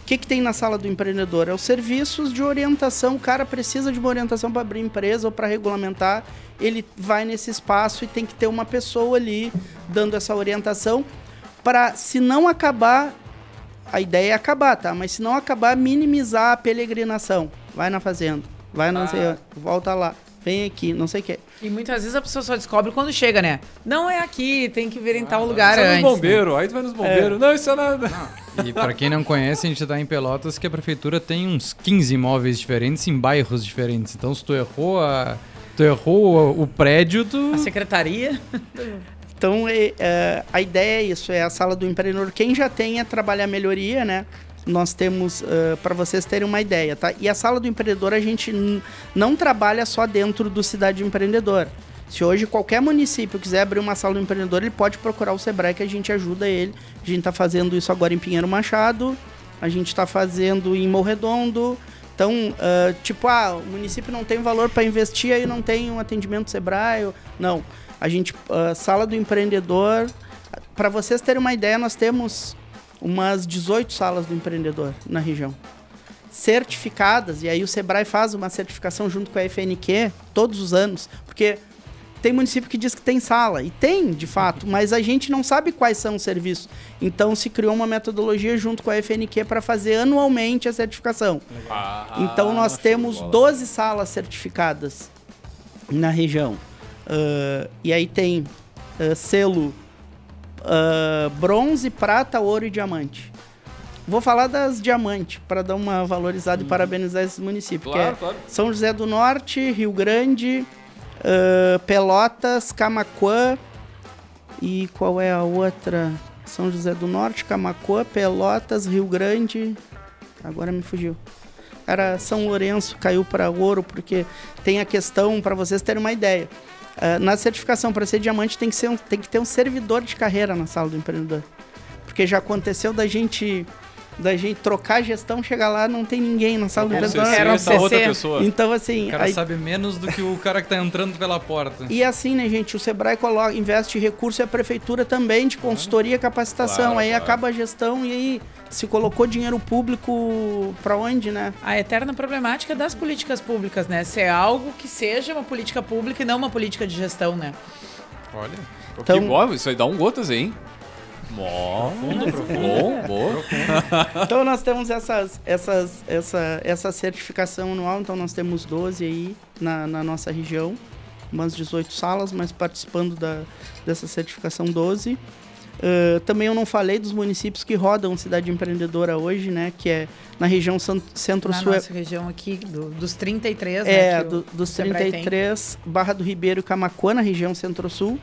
que, que tem na sala do empreendedor? É os serviços de orientação. O cara precisa de uma orientação para abrir empresa ou para regulamentar. Ele vai nesse espaço e tem que ter uma pessoa ali dando essa orientação para, se não acabar, a ideia é acabar, tá? Mas se não acabar, minimizar a peregrinação. Vai na fazenda, vai na ah. volta lá vem aqui, não sei o que. E muitas vezes a pessoa só descobre quando chega, né? Não é aqui, tem que ver em ah, tal lugar antes. Vai nos bombeiros, né? aí tu vai nos bombeiros. É. Não, isso é nada. E para quem não conhece, a gente tá em Pelotas que a prefeitura tem uns 15 imóveis diferentes em bairros diferentes. Então se tu errou a tu errou o prédio, tu a secretaria Então, é, é, a ideia é isso, é a sala do empreendedor. Quem já tem é trabalhar melhoria, né? Nós temos, uh, para vocês terem uma ideia, tá? E a sala do empreendedor a gente não trabalha só dentro do Cidade Empreendedor. Se hoje qualquer município quiser abrir uma sala do empreendedor, ele pode procurar o Sebrae que a gente ajuda ele. A gente está fazendo isso agora em Pinheiro Machado, a gente está fazendo em Morredondo. Então, uh, tipo, ah, o município não tem valor para investir, aí não tem um atendimento Sebrae. Não. A gente, uh, sala do empreendedor, para vocês terem uma ideia, nós temos umas 18 salas do empreendedor na região. Certificadas, e aí o Sebrae faz uma certificação junto com a FNQ todos os anos, porque tem município que diz que tem sala, e tem de fato, mas a gente não sabe quais são os serviços. Então se criou uma metodologia junto com a FNQ para fazer anualmente a certificação. Ah, então nós temos 12 salas certificadas na região. Uh, e aí tem uh, selo uh, bronze, prata, ouro e diamante. Vou falar das diamantes, para dar uma valorizada hum. e uhum. parabenizar esses municípios. Claro, que é claro. São José do Norte, Rio Grande, uh, Pelotas, Camacuã e qual é a outra? São José do Norte, Camacuã, Pelotas, Rio Grande. Agora me fugiu. Era São Lourenço caiu para ouro porque tem a questão para vocês terem uma ideia. Uh, na certificação, para ser diamante, tem que, ser um, tem que ter um servidor de carreira na sala do empreendedor. Porque já aconteceu da gente da gente trocar a gestão, chegar lá, não tem ninguém na sala do empreendedor. Era um CC. Outra pessoa. Então, assim... O cara aí... sabe menos do que o cara que tá entrando pela porta. E assim, né, gente, o Sebrae coloca, investe recurso e a prefeitura também de consultoria e capacitação. Claro, aí claro. acaba a gestão e aí se colocou dinheiro público para onde, né? A eterna problemática das políticas públicas, né? Ser algo que seja uma política pública e não uma política de gestão, né? Olha, então, que bom, isso aí dá um gotas, hein? Mó, profundo, profundo. Bom, então nós temos essas, essas, essa, essa certificação anual, então nós temos 12 aí na, na nossa região. umas 18 salas, mas participando da, dessa certificação 12. Uh, também eu não falei dos municípios que rodam Cidade Empreendedora hoje, né? Que é na região Centro-Sul. Na nossa região aqui, do, dos 33, é, né? Do, dos 33, Barra do Ribeiro e Camacuã, na região Centro-Sul.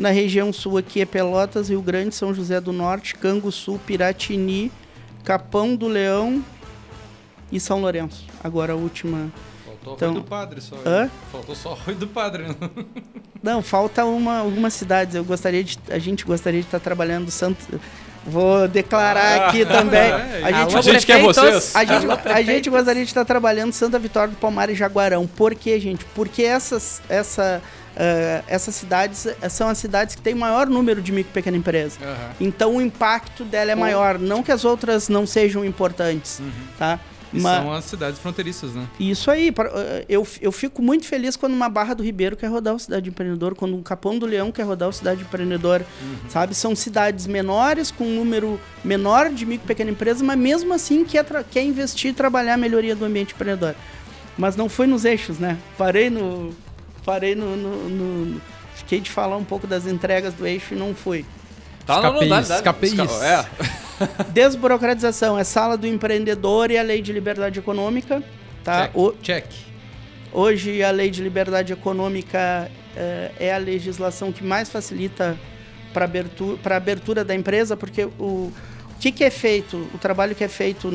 Na região sul aqui é Pelotas, Rio Grande, São José do Norte, Canguçu, Piratini, Capão do Leão e São Lourenço. Agora a última Faltou Então- Rui do Padre só. Hã? Faltou só Rui do Padre. né? Não, falta uma, algumas cidades. Eu gostaria de, a gente gostaria de estar trabalhando Santo. Vou declarar aqui também. é, A gente, A gente quer vocês. a gente, Alô, a gente gostaria de estar trabalhando Santa Vitória do Palmar e Jaguarão. Por quê, gente? Porque essas, essa, ah, essas cidades eh, são as cidades que têm maior número de micro e pequena empresa. Aham. Então o impacto dela é maior. Não que as outras não sejam importantes, tá? E Mas- são as cidades fronteiriças, né? isso aí, eh, eu, eu fico muito feliz quando uma Barra do Ribeiro quer rodar o Cidade Empreendedor, quando um Capão do Leão quer rodar o Cidade Empreendedor, sabe? São cidades menores, com um número menor de micro e pequena empresa, mas mesmo assim quer, quer investir e trabalhar a melhoria do ambiente empreendedor. Mas não foi nos eixos, né? Parei no... Parei no... no- no- fiquei de falar um pouco das entregas do eixo e não fui. Tá, não, não, dá, esca- É, Desburocratização é sala do empreendedor e a lei de liberdade econômica, tá? Check. O- Check. Hoje, a lei de liberdade econômica eh, é a legislação que mais facilita para abertura, pra abertura da empresa, porque o, o que, que é feito, o trabalho que é feito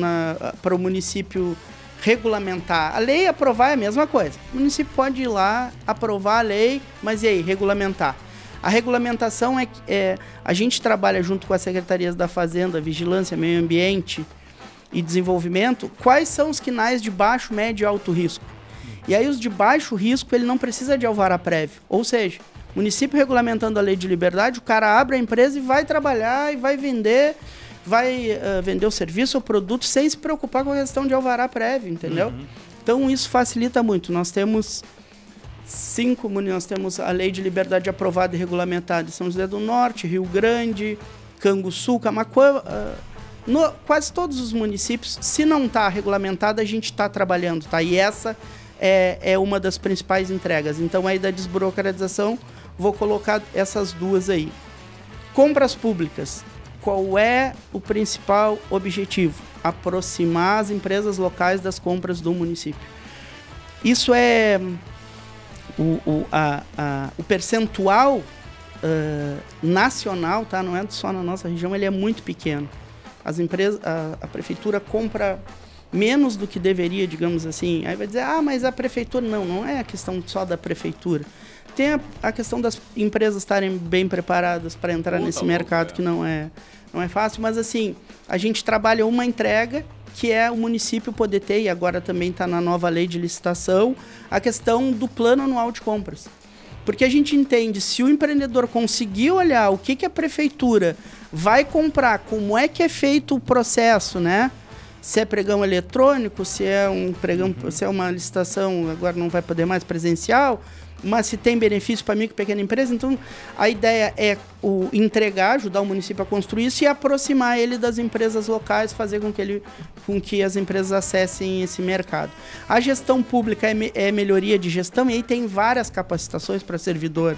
para o município regulamentar. A lei aprovar é a mesma coisa. O município pode ir lá, aprovar a lei, mas e aí, regulamentar? A regulamentação é, é a gente trabalha junto com as secretarias da Fazenda, Vigilância, Meio Ambiente e Desenvolvimento. Quais são os quinais de baixo, médio e alto risco? E aí os de baixo risco, ele não precisa de alvará prévio. Ou seja, município regulamentando a lei de liberdade, o cara abre a empresa e vai trabalhar e vai vender, vai eh, vender o serviço ou produto sem se preocupar com a questão de alvará prévio, entendeu? Então isso facilita muito. Nós temos cinco, nós temos a lei de liberdade aprovada e regulamentada em São José do Norte, Rio Grande, Canguçu, Camacuã, ah, no- quase todos os municípios, se não está regulamentada, a gente está trabalhando, tá? E essa é, é uma das principais entregas. Então aí da desburocratização, vou colocar essas duas aí. Compras públicas. Qual é o principal objetivo? Aproximar as empresas locais das compras do município. Isso é o, o, a- a- o percentual ah, nacional, tá? Não é só na nossa região, ele é muito pequeno. As empresas, a, a prefeitura compra menos do que deveria, digamos assim. Aí vai dizer, ah, mas a prefeitura não, não é a questão só da prefeitura. Tem a, a questão das empresas estarem bem preparadas para entrar Puta nesse mercado é. que não é não é fácil, mas assim, a gente trabalha uma entrega que é o município poder ter, e agora também está na nova lei de licitação, a questão do plano anual de compras. Porque a gente entende, se o empreendedor conseguir olhar o que, que a prefeitura vai comprar, como é que é feito o processo, né? Se é pregão eletrônico, se é um pregão, se é uma licitação, agora não vai poder mais presencial, mas se tem benefício para micro e pequena empresa, então a ideia é o entregar, ajudar o município a construir isso e aproximar ele das empresas locais, fazer com que, ele, com que as empresas acessem esse mercado. A gestão pública é, me- é melhoria de gestão e aí tem várias capacitações para servidor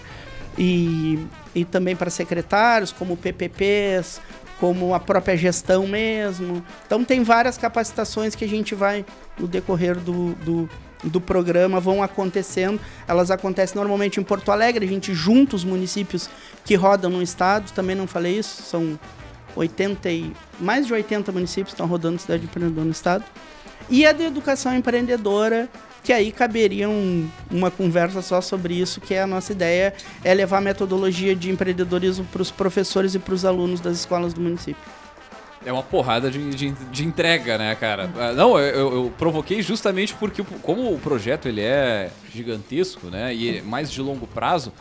e, e também para secretários, como PPPs, como a própria gestão mesmo. Então tem várias capacitações que a gente vai no decorrer do, do, do programa vão acontecendo. Elas acontecem normalmente em Porto Alegre, a gente junta os municípios que rodam no estado, também não falei isso, são 80 e, mais de 80 municípios estão rodando cidade empreendedora no estado. E a de educação empreendedora, que aí caberia um- uma conversa só sobre isso, que é a nossa ideia, é levar a metodologia de empreendedorismo para os professores e para os alunos das escolas do município. É uma porrada de, de, de entrega, né, cara? Ah, Não, eu, eu- provoquei justamente porque, como o projeto ele é gigantesco, né, e é mais de longo prazo,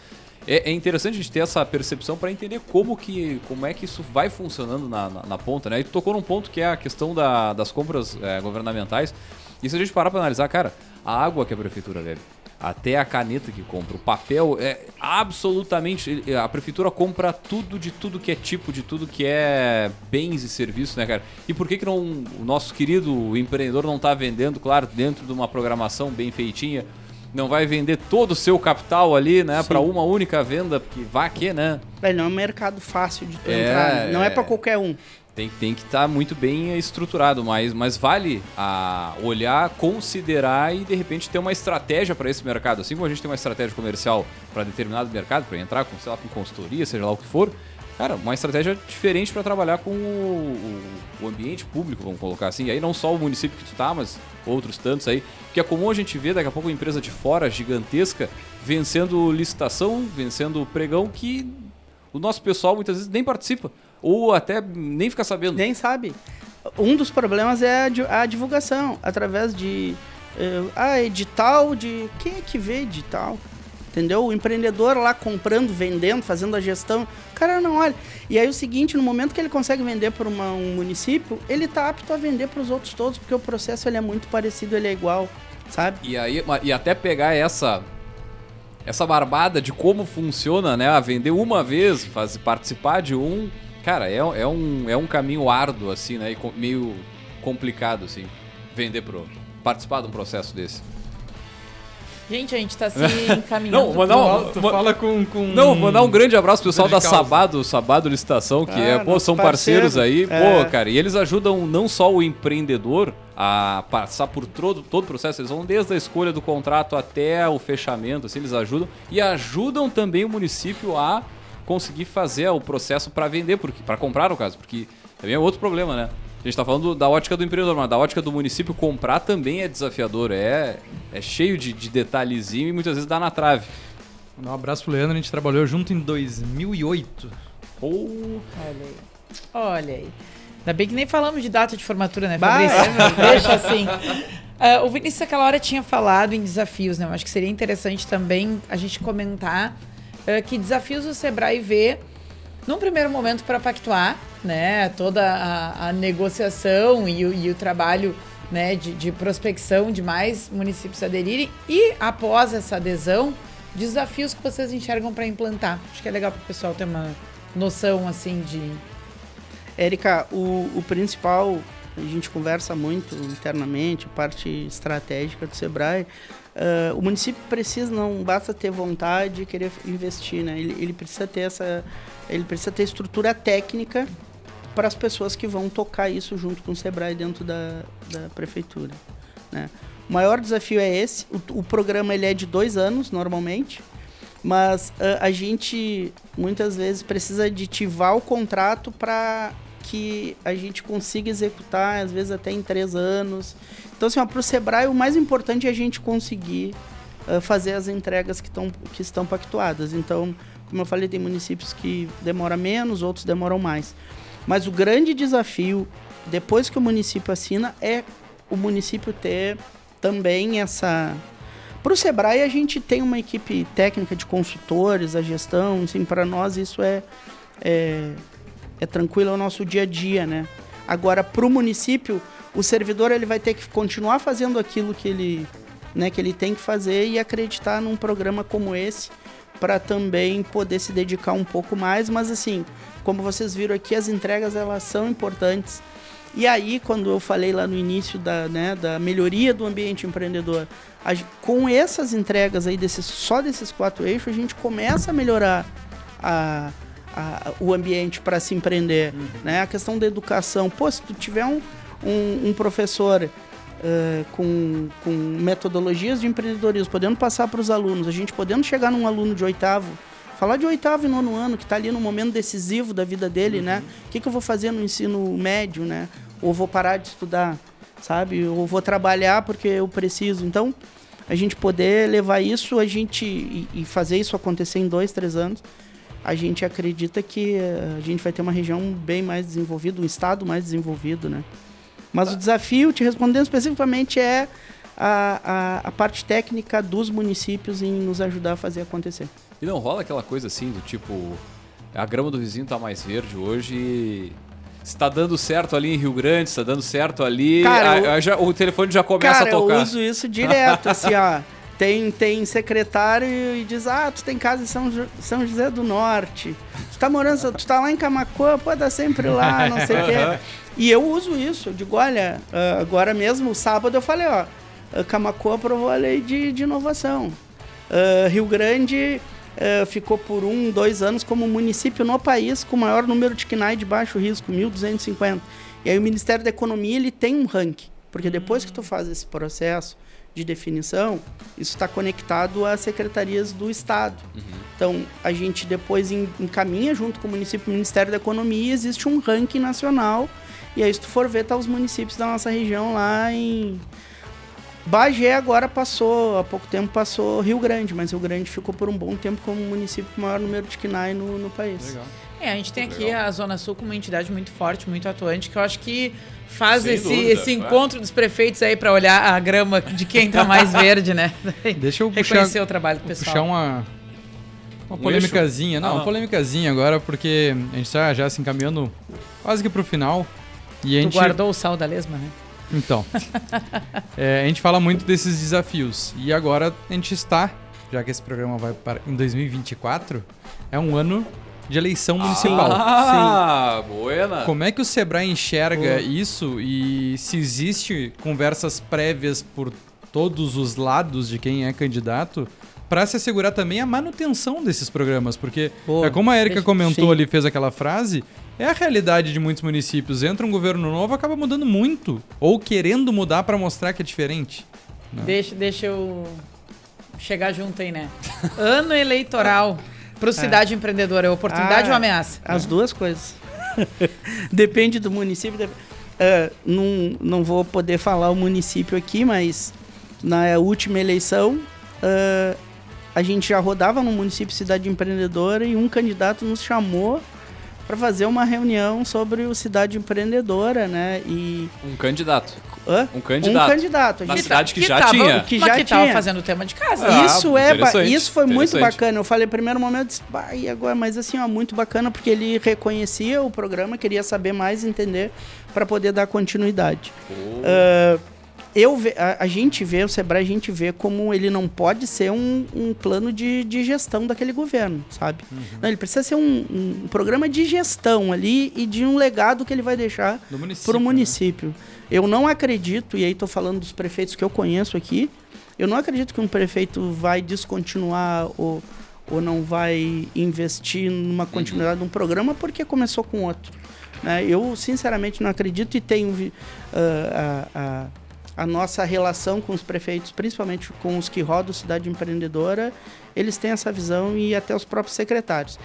é, é interessante a gente ter essa percepção para entender como que como é que isso vai funcionando na, na, na ponta, né? E tocou num ponto que é a questão da- das compras é, governamentais. E se a gente parar para analisar, cara, a água que a prefeitura bebe, até a caneta que compra, o papel, é absolutamente. A prefeitura compra tudo de tudo que é tipo, de tudo que é bens e serviços, né, cara? E por que, que não, o nosso querido empreendedor não tá vendendo, claro, dentro de uma programação bem feitinha? não vai vender todo o seu capital ali, né, para uma única venda, porque vai que, né? Velho, não é um mercado fácil de tu É, entrar. né? Não é, é. pra qualquer um. Tem, tem que estar muito bem estruturado, mas, mas vale a olhar, considerar e de repente ter uma estratégia para esse mercado. Assim como a gente tem uma estratégia comercial para determinado mercado, para entrar com, sei lá, com consultoria, seja lá o que for, cara, uma estratégia diferente para trabalhar com o, o- ambiente público, vamos colocar assim. Aí não só o município que tu tá, mas outros tantos aí. Porque é comum a gente ver daqui a pouco uma empresa de fora gigantesca vencendo licitação, vencendo pregão que o nosso pessoal muitas vezes nem participa. Ou até nem fica sabendo. Nem sabe. Um dos problemas é a, di- a divulgação, através de eh, ah, edital de. Quem é que vê edital? Entendeu? O empreendedor lá comprando, vendendo, fazendo a gestão, o cara não olha. E aí o seguinte, no momento que ele consegue vender para um município, ele tá apto a vender para os outros todos, porque o processo ele é muito parecido, ele é igual, sabe? E aí, e até pegar essa essa barbada de como funciona, né? A vender uma vez, fazer participar de um, cara, é, é um é um caminho árduo assim, né? E com- meio complicado assim, vender pro participar de um processo desse. Gente, a gente tá se encaminhando. Não, mandar um, Tu, tu ma- fala com, com... não, mandar um grande abraço pro pessoal da causa. Sabado, Sabado Licitação, que é, Ah, pô, nosso são parceiros parceiro. aí, É. pô, cara, e eles ajudam não só o empreendedor a passar por todo, todo o processo, eles vão desde a escolha do contrato até o fechamento, assim, eles ajudam e ajudam também o município a conseguir fazer o processo para vender, porque para comprar no caso, porque também é outro problema, né? A gente tá falando da ótica do empreendedor, mas da ótica do município comprar também é desafiador, é, é cheio de, de detalhezinho e muitas vezes dá na trave. Um abraço pro Leandro, a gente trabalhou junto em 2008. Ou Olha aí. Olha aí. Ainda bem que nem falamos de data de formatura, né, Fabrício? Deixa assim. Ah, o Vinícius aquela hora tinha falado em desafios, né? Eu acho que seria interessante também a gente comentar ah, que desafios o Sebrae vê num primeiro momento para pactuar, né? Toda a, a negociação e o, e o trabalho né, de, de prospecção de mais municípios aderirem e após essa adesão, desafios que vocês enxergam para implantar. Acho que é legal para o pessoal ter uma noção assim de Érica, o, o principal, a gente conversa muito internamente, parte estratégica do Sebrae. Ah, o município precisa, não basta ter vontade e querer investir, né? Ele, ele precisa ter essa. Ele precisa ter estrutura técnica para as pessoas que vão tocar isso junto com o Sebrae dentro da, da prefeitura. Né? O maior desafio é esse. O, o programa ele é de dois anos, normalmente. Mas ah, a gente muitas vezes precisa aditivar o contrato para que a gente consiga executar, às vezes até em três anos. Então, assim, para o Sebrae, o mais importante é a gente conseguir ah, fazer as entregas que, tão, que estão pactuadas. Então, como eu falei, tem municípios que demoram menos, outros demoram mais. Mas o grande desafio, depois que o município assina, é o município ter também essa. Para o Sebrae, a gente tem uma equipe técnica de consultores, a gestão, assim, para nós isso é, é, é tranquilo, é o nosso dia a dia, né? Agora, para o município, o servidor ele vai ter que continuar fazendo aquilo que ele, né, que ele tem que fazer e acreditar num programa como esse para também poder se dedicar um pouco mais, mas assim, como vocês viram aqui, as entregas elas são importantes. E aí, quando eu falei lá no início da, né, da melhoria do ambiente empreendedor, a com essas entregas aí, desses, só desses quatro eixos, a gente começa a melhorar a, a- o ambiente para se empreender. Né? A questão da educação. Pô, se tu tiver um, um, um professor eh, com, com metodologias de empreendedorismo, podendo passar para os alunos, a gente podendo chegar num aluno de oitavo, falar de oitavo e nono ano, que está ali no momento decisivo da vida dele, né? O que, que eu vou fazer no ensino médio, né? Ou vou parar de estudar, sabe? Ou vou trabalhar porque eu preciso. Então, a gente poder levar isso, a gente e, e fazer isso acontecer em dois, três anos, a gente acredita que eh, a gente vai ter uma região bem mais desenvolvida, um estado mais desenvolvido, né? Mas o desafio, te respondendo especificamente, é a, a, a parte técnica dos municípios em nos ajudar a fazer acontecer. E não rola aquela coisa assim do tipo, a grama do vizinho tá mais verde hoje. Se tá dando certo ali em Rio Grande, se tá dando certo ali, Cara, a- eu- a- já- o telefone já começa Cara, a tocar. eu uso isso direto, assim, ó. Tem, tem secretário e diz, ah, tu tem casa em São, Jo- São José do Norte. Tu tá morando, tu tá lá em Camacuã, pô, tá sempre lá, não sei o quê. E eu uso isso, eu digo, olha, ah, agora mesmo, sábado eu falei, ó, uh, Camacô aprovou a lei de, de inovação. Uh, Rio Grande uh, ficou por um, dois anos como município no país com o maior número de KNAI de baixo risco, 1.250. E aí o Ministério da Economia ele tem um ranking, porque depois que tu faz esse processo de definição, isso está conectado às secretarias do Estado. Uhum. Então, a gente depois encaminha junto com o município, o Ministério da Economia, existe um ranking nacional, e aí se tu for ver, tá os municípios da nossa região lá em... Bagé agora passou, há pouco tempo passou Rio Grande, mas Rio Grande ficou por um bom tempo como o município com o maior número de KNAI no, no país. Legal. É, a gente tem aqui a Zona Sul como uma entidade muito forte, muito atuante, que eu acho que faz esse, dúvida, esse encontro dos prefeitos aí para olhar a grama de quem tá mais verde, né? Deixa eu Reconhecer puxar, o trabalho do pessoal. puxar uma, uma polêmicazinha. Não, ah, uma polêmicazinha agora, porque a gente está já se encaminhando quase que pro final. E a tu gente... guardou o sal da lesma, né? Então, é, a gente fala muito desses desafios. E agora a gente está, já que esse programa vai para em 2024, é um ano de eleição municipal. Ah, Sim. buena. Como é que o Sebrae enxerga isso e se existe conversas prévias por todos os lados de quem é candidato para se assegurar também a manutenção desses programas? Porque, é como a Erika comentou sim. ali, fez aquela frase, é a realidade de muitos municípios. Entra um governo novo, acaba mudando muito. Ou querendo mudar para mostrar que é diferente. Né? Deixa, deixa eu chegar junto aí, né? ano eleitoral. Para o Cidade é. Empreendedora, é oportunidade ah, ou ameaça? As duas coisas. Depende do município. Uh, não, não vou poder falar o município aqui, mas na última eleição uh, a gente já rodava no município Cidade Empreendedora e um candidato nos chamou para fazer uma reunião sobre o Cidade Empreendedora, né? E um candidato. Hã? Um candidato. Um candidato. Na cidade que, que já tava, tinha. Que já que tinha. fazendo o tema de casa. Ah, isso é, isso foi muito bacana. Eu falei no primeiro momento, disse, e agora, mas assim, ó, muito bacana porque ele reconhecia o programa, queria saber mais, entender para poder dar continuidade. Oh. Uh, eu a, a, gente vê, o Sebrae, a gente vê como ele não pode ser um, um plano de, de gestão daquele governo, sabe? Uhum. Não, ele precisa ser um, um, programa de gestão ali e de um legado que ele vai deixar para o município. Né? Eu não acredito, e aí estou falando dos prefeitos que eu conheço aqui, eu não acredito que um prefeito vai descontinuar ou, ou não vai investir numa uhum. continuidade uhum. de um programa porque começou com outro. Né? Eu, sinceramente, não acredito e tenho uh, a, a a nossa relação com os prefeitos, principalmente com os que rodam Cidade Empreendedora, eles têm essa visão e até os próprios secretários.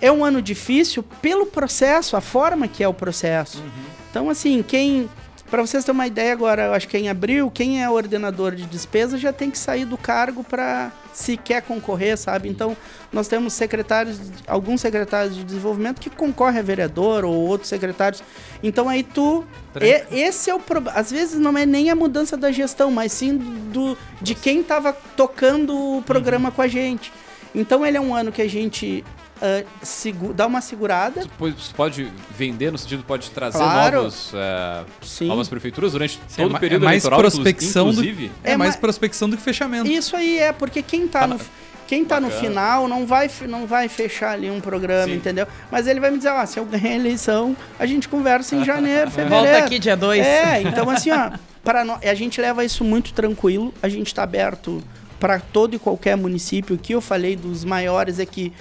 É um ano difícil pelo processo, a forma que é o processo. Uhum. Então, assim, quem para vocês terem uma ideia agora, eu acho que em abril, quem é ordenador de despesa já tem que sair do cargo para se quer concorrer, sabe? Então, nós temos secretários, alguns secretários de desenvolvimento que concorrem a vereador ou outros secretários. Então, aí tu e, esse é o problema. Às vezes não é nem a mudança da gestão, mas sim do de quem estava tocando o programa uhum. com a gente. Então, ele é um ano que a gente uh, dá uma segurada. Você pode vender no sentido pode trazer claro. novos, uh, novas prefeituras durante Sim, todo é o período é mais eleitoral, prospecção inclusive. Do, é, é mais prospecção do que fechamento. Isso aí é, porque quem está ah, no quem tá no final não vai, não vai fechar ali um programa, Sim. entendeu? Mas ele vai me dizer, ah, se eu ganhar a eleição, a gente conversa em janeiro, fevereiro. Volta aqui dia 2. É, então assim, ó, para no... a gente leva isso muito tranquilo, a gente está aberto para todo e qualquer município. O que eu falei dos maiores é que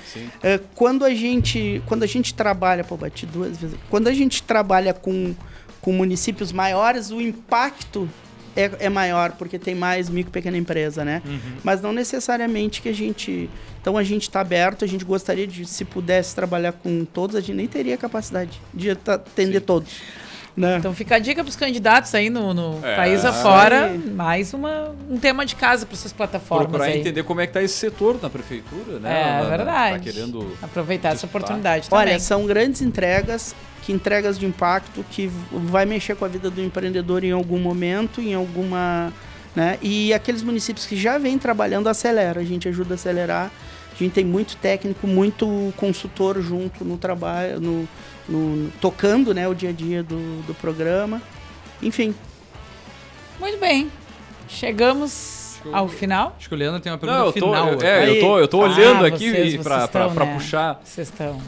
é, quando a gente quando a gente trabalha, pô, bati duas vezes. Quando a gente trabalha com, com municípios maiores, o impacto é, é maior porque tem mais micro e pequena empresa, né? Uhum. Mas não necessariamente que a gente. Então a gente está aberto, a gente gostaria de, se pudesse trabalhar com todos, a gente nem teria capacidade de atender Sim. todos. Né? Então fica a dica para os candidatos aí no, no é. país afora, mais uma, um tema de casa para essas plataformas. Procurar entender como é que está esse setor na prefeitura, né? É na, verdade. tá querendo aproveitar disputar. essa oportunidade também. Olha, são grandes entregas, que entregas de impacto que vai mexer com a vida do empreendedor em algum momento, em alguma, né? E aqueles municípios que já vêm trabalhando acelera, a gente ajuda a acelerar. A gente tem muito técnico, muito consultor junto no trabalho, no, no, tocando né, o dia a dia do, do programa. Enfim. Muito bem. Chegamos ao final. Acho que o Leandro tem uma pergunta Não, eu tô, final. É, eu tô, eu tô olhando ah, aqui para né? puxar. Vocês estão.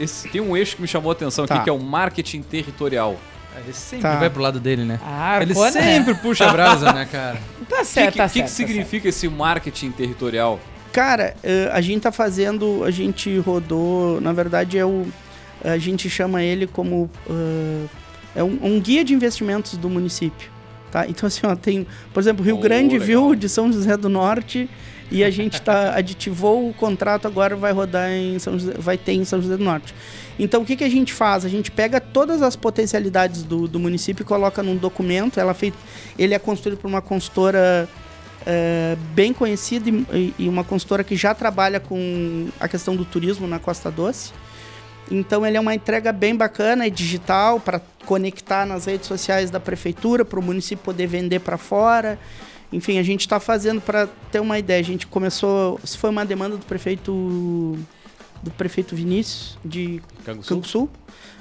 Esse, tem um eixo que me chamou a atenção tá. aqui, que é o marketing territorial. Ele sempre Tá. vai pro lado dele, né? Ah, Ele Arcona, sempre puxa a brasa, né, cara? Tá O certo, que, tá que, certo. que significa esse marketing territorial? Cara, eh, a gente tá fazendo, a gente rodou, na verdade é o, a gente chama ele como, eh, é um, um guia de investimentos do município, tá? Então assim, ó, tem, por exemplo, Rio Oh, Grande legal. viu de São José do Norte e a gente tá, aditivou o contrato agora vai rodar em São José, vai ter em São José do Norte. Então o que, que a gente faz? A gente pega todas as potencialidades do, do município e coloca num documento, ela feito, ele é construído por uma consultora é, bem conhecida e, e uma consultora que já trabalha com a questão do turismo na Costa Doce. Então ele é uma entrega bem bacana, é digital para conectar nas redes sociais da prefeitura para o município poder vender para fora. Enfim, a gente está fazendo para ter uma ideia. A gente começou, isso foi uma demanda do prefeito do prefeito Vinícius de Canguçu? Canguçu.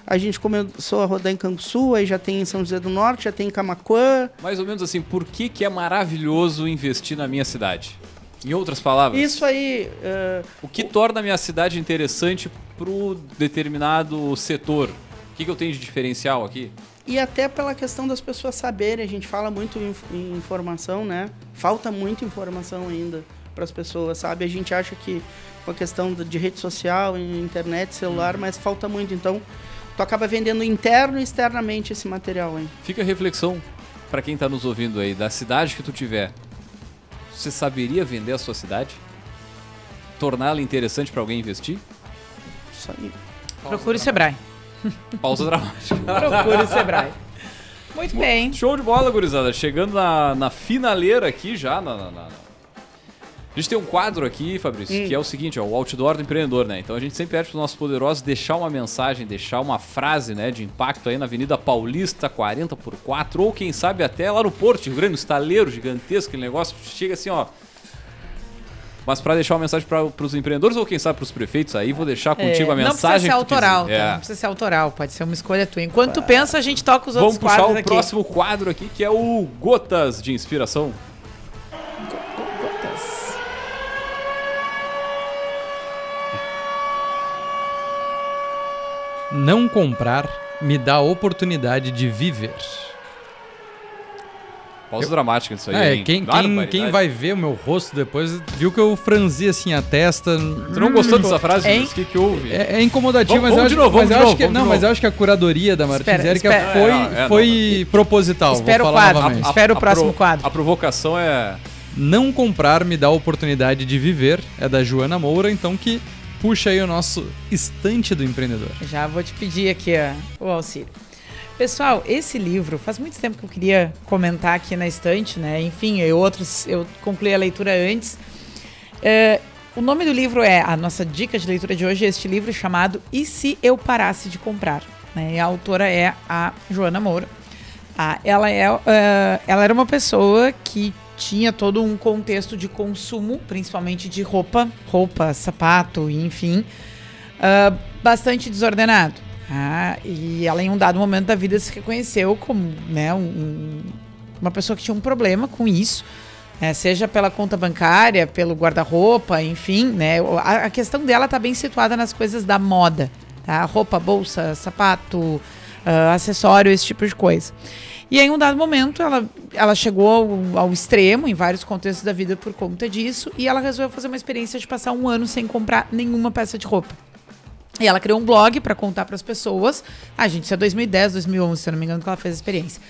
A gente começou a rodar em Canguçu, aí já tem em São José do Norte, já tem em Camaquã. Mais ou menos assim, por que, que é maravilhoso investir na minha cidade? Em outras palavras, Isso aí, eh, o que torna a minha cidade interessante pro determinado setor? O que, que eu tenho de diferencial aqui? E até pela questão das pessoas saberem, a gente fala muito em, em informação, né? Falta muita informação ainda para as pessoas, sabe? A gente acha que com a questão de rede social, internet, celular, mas falta muito. Então, tu acaba vendendo interno e externamente esse material, hein? Fica a reflexão para quem tá nos ouvindo aí, da cidade que tu tiver. Você saberia vender a sua cidade? Torná-la interessante para alguém investir? Isso aí. Procure o Sebrae. Pausa dramática. Procure o Sebrae. Muito bem. Show de bola, gurizada. Chegando na, na finaleira aqui já. Na, na- na- A gente tem um quadro aqui, Fabrício, Hum. que é o seguinte, ó, o outdoor do empreendedor, né? Então a gente sempre pede para os nossos poderosos deixar uma mensagem, deixar uma frase, né, de impacto aí na Avenida Paulista, 40 por 4, ou quem sabe até lá no Porto, Rio Grande, um estaleiro gigantesco, aquele negócio chega assim, ó. Mas para deixar uma mensagem para os empreendedores ou quem sabe para os prefeitos aí, vou deixar contigo É, a não precisa mensagem ser autoral, tá? É. Não precisa ser autoral, pode ser uma escolha tua. Enquanto tu pensa, a gente toca os Vamos outros puxar quadros o aqui. próximo quadro aqui, que é o Gotas de Inspiração. Gotas. Não comprar me dá a oportunidade de viver. Pausa dramática disso aí. É, hein? quem, quem, quem vai ver o meu rosto depois viu que eu franzi assim a testa. Tu não gostou dessa frase? Vinícius? O que, que houve? É, é incomodativo, Vamos- mas, vamos eu novo, mas eu de acho novo, que não, mas novo. eu acho que a curadoria da Martins Espera, Érica espera. foi, É, não, é, foi proposital. Espera vou o quadro. Espera o próximo pro- quadro. A provocação é. Não comprar me dá a oportunidade de viver é da Joana Moura, então que puxa aí o nosso estante do empreendedor. Já vou te pedir aqui ó, o auxílio. Pessoal, esse livro, faz muito tempo que eu queria comentar aqui na estante, né? Enfim, eu outros, eu concluí a leitura antes. É, o nome do livro é, a nossa dica de leitura de hoje é este livro chamado E Se Eu Parasse de Comprar? Né? E a autora é a Joana Moura. Ah, ela, é, é, ela era uma pessoa que tinha todo um contexto de consumo, principalmente de roupa, roupa, sapato, enfim, ah, bastante desordenado. Ah, e ela, em um dado momento da vida, se reconheceu como né, um- um- uma pessoa que tinha um problema com isso, né, seja pela conta bancária, pelo guarda-roupa, enfim. Né, a, a questão dela está bem situada nas coisas da moda. Tá? Roupa, bolsa, sapato, ah, acessório, esse tipo de coisa. E aí, em um dado momento, ela, ela chegou ao, ao extremo em vários contextos da vida por conta disso, e ela resolveu fazer uma experiência de passar um ano sem comprar nenhuma peça de roupa. E ela criou um blog para contar para as pessoas. Ah, gente, isso é 2010, 2011, se eu não me engano, que ela fez a experiência.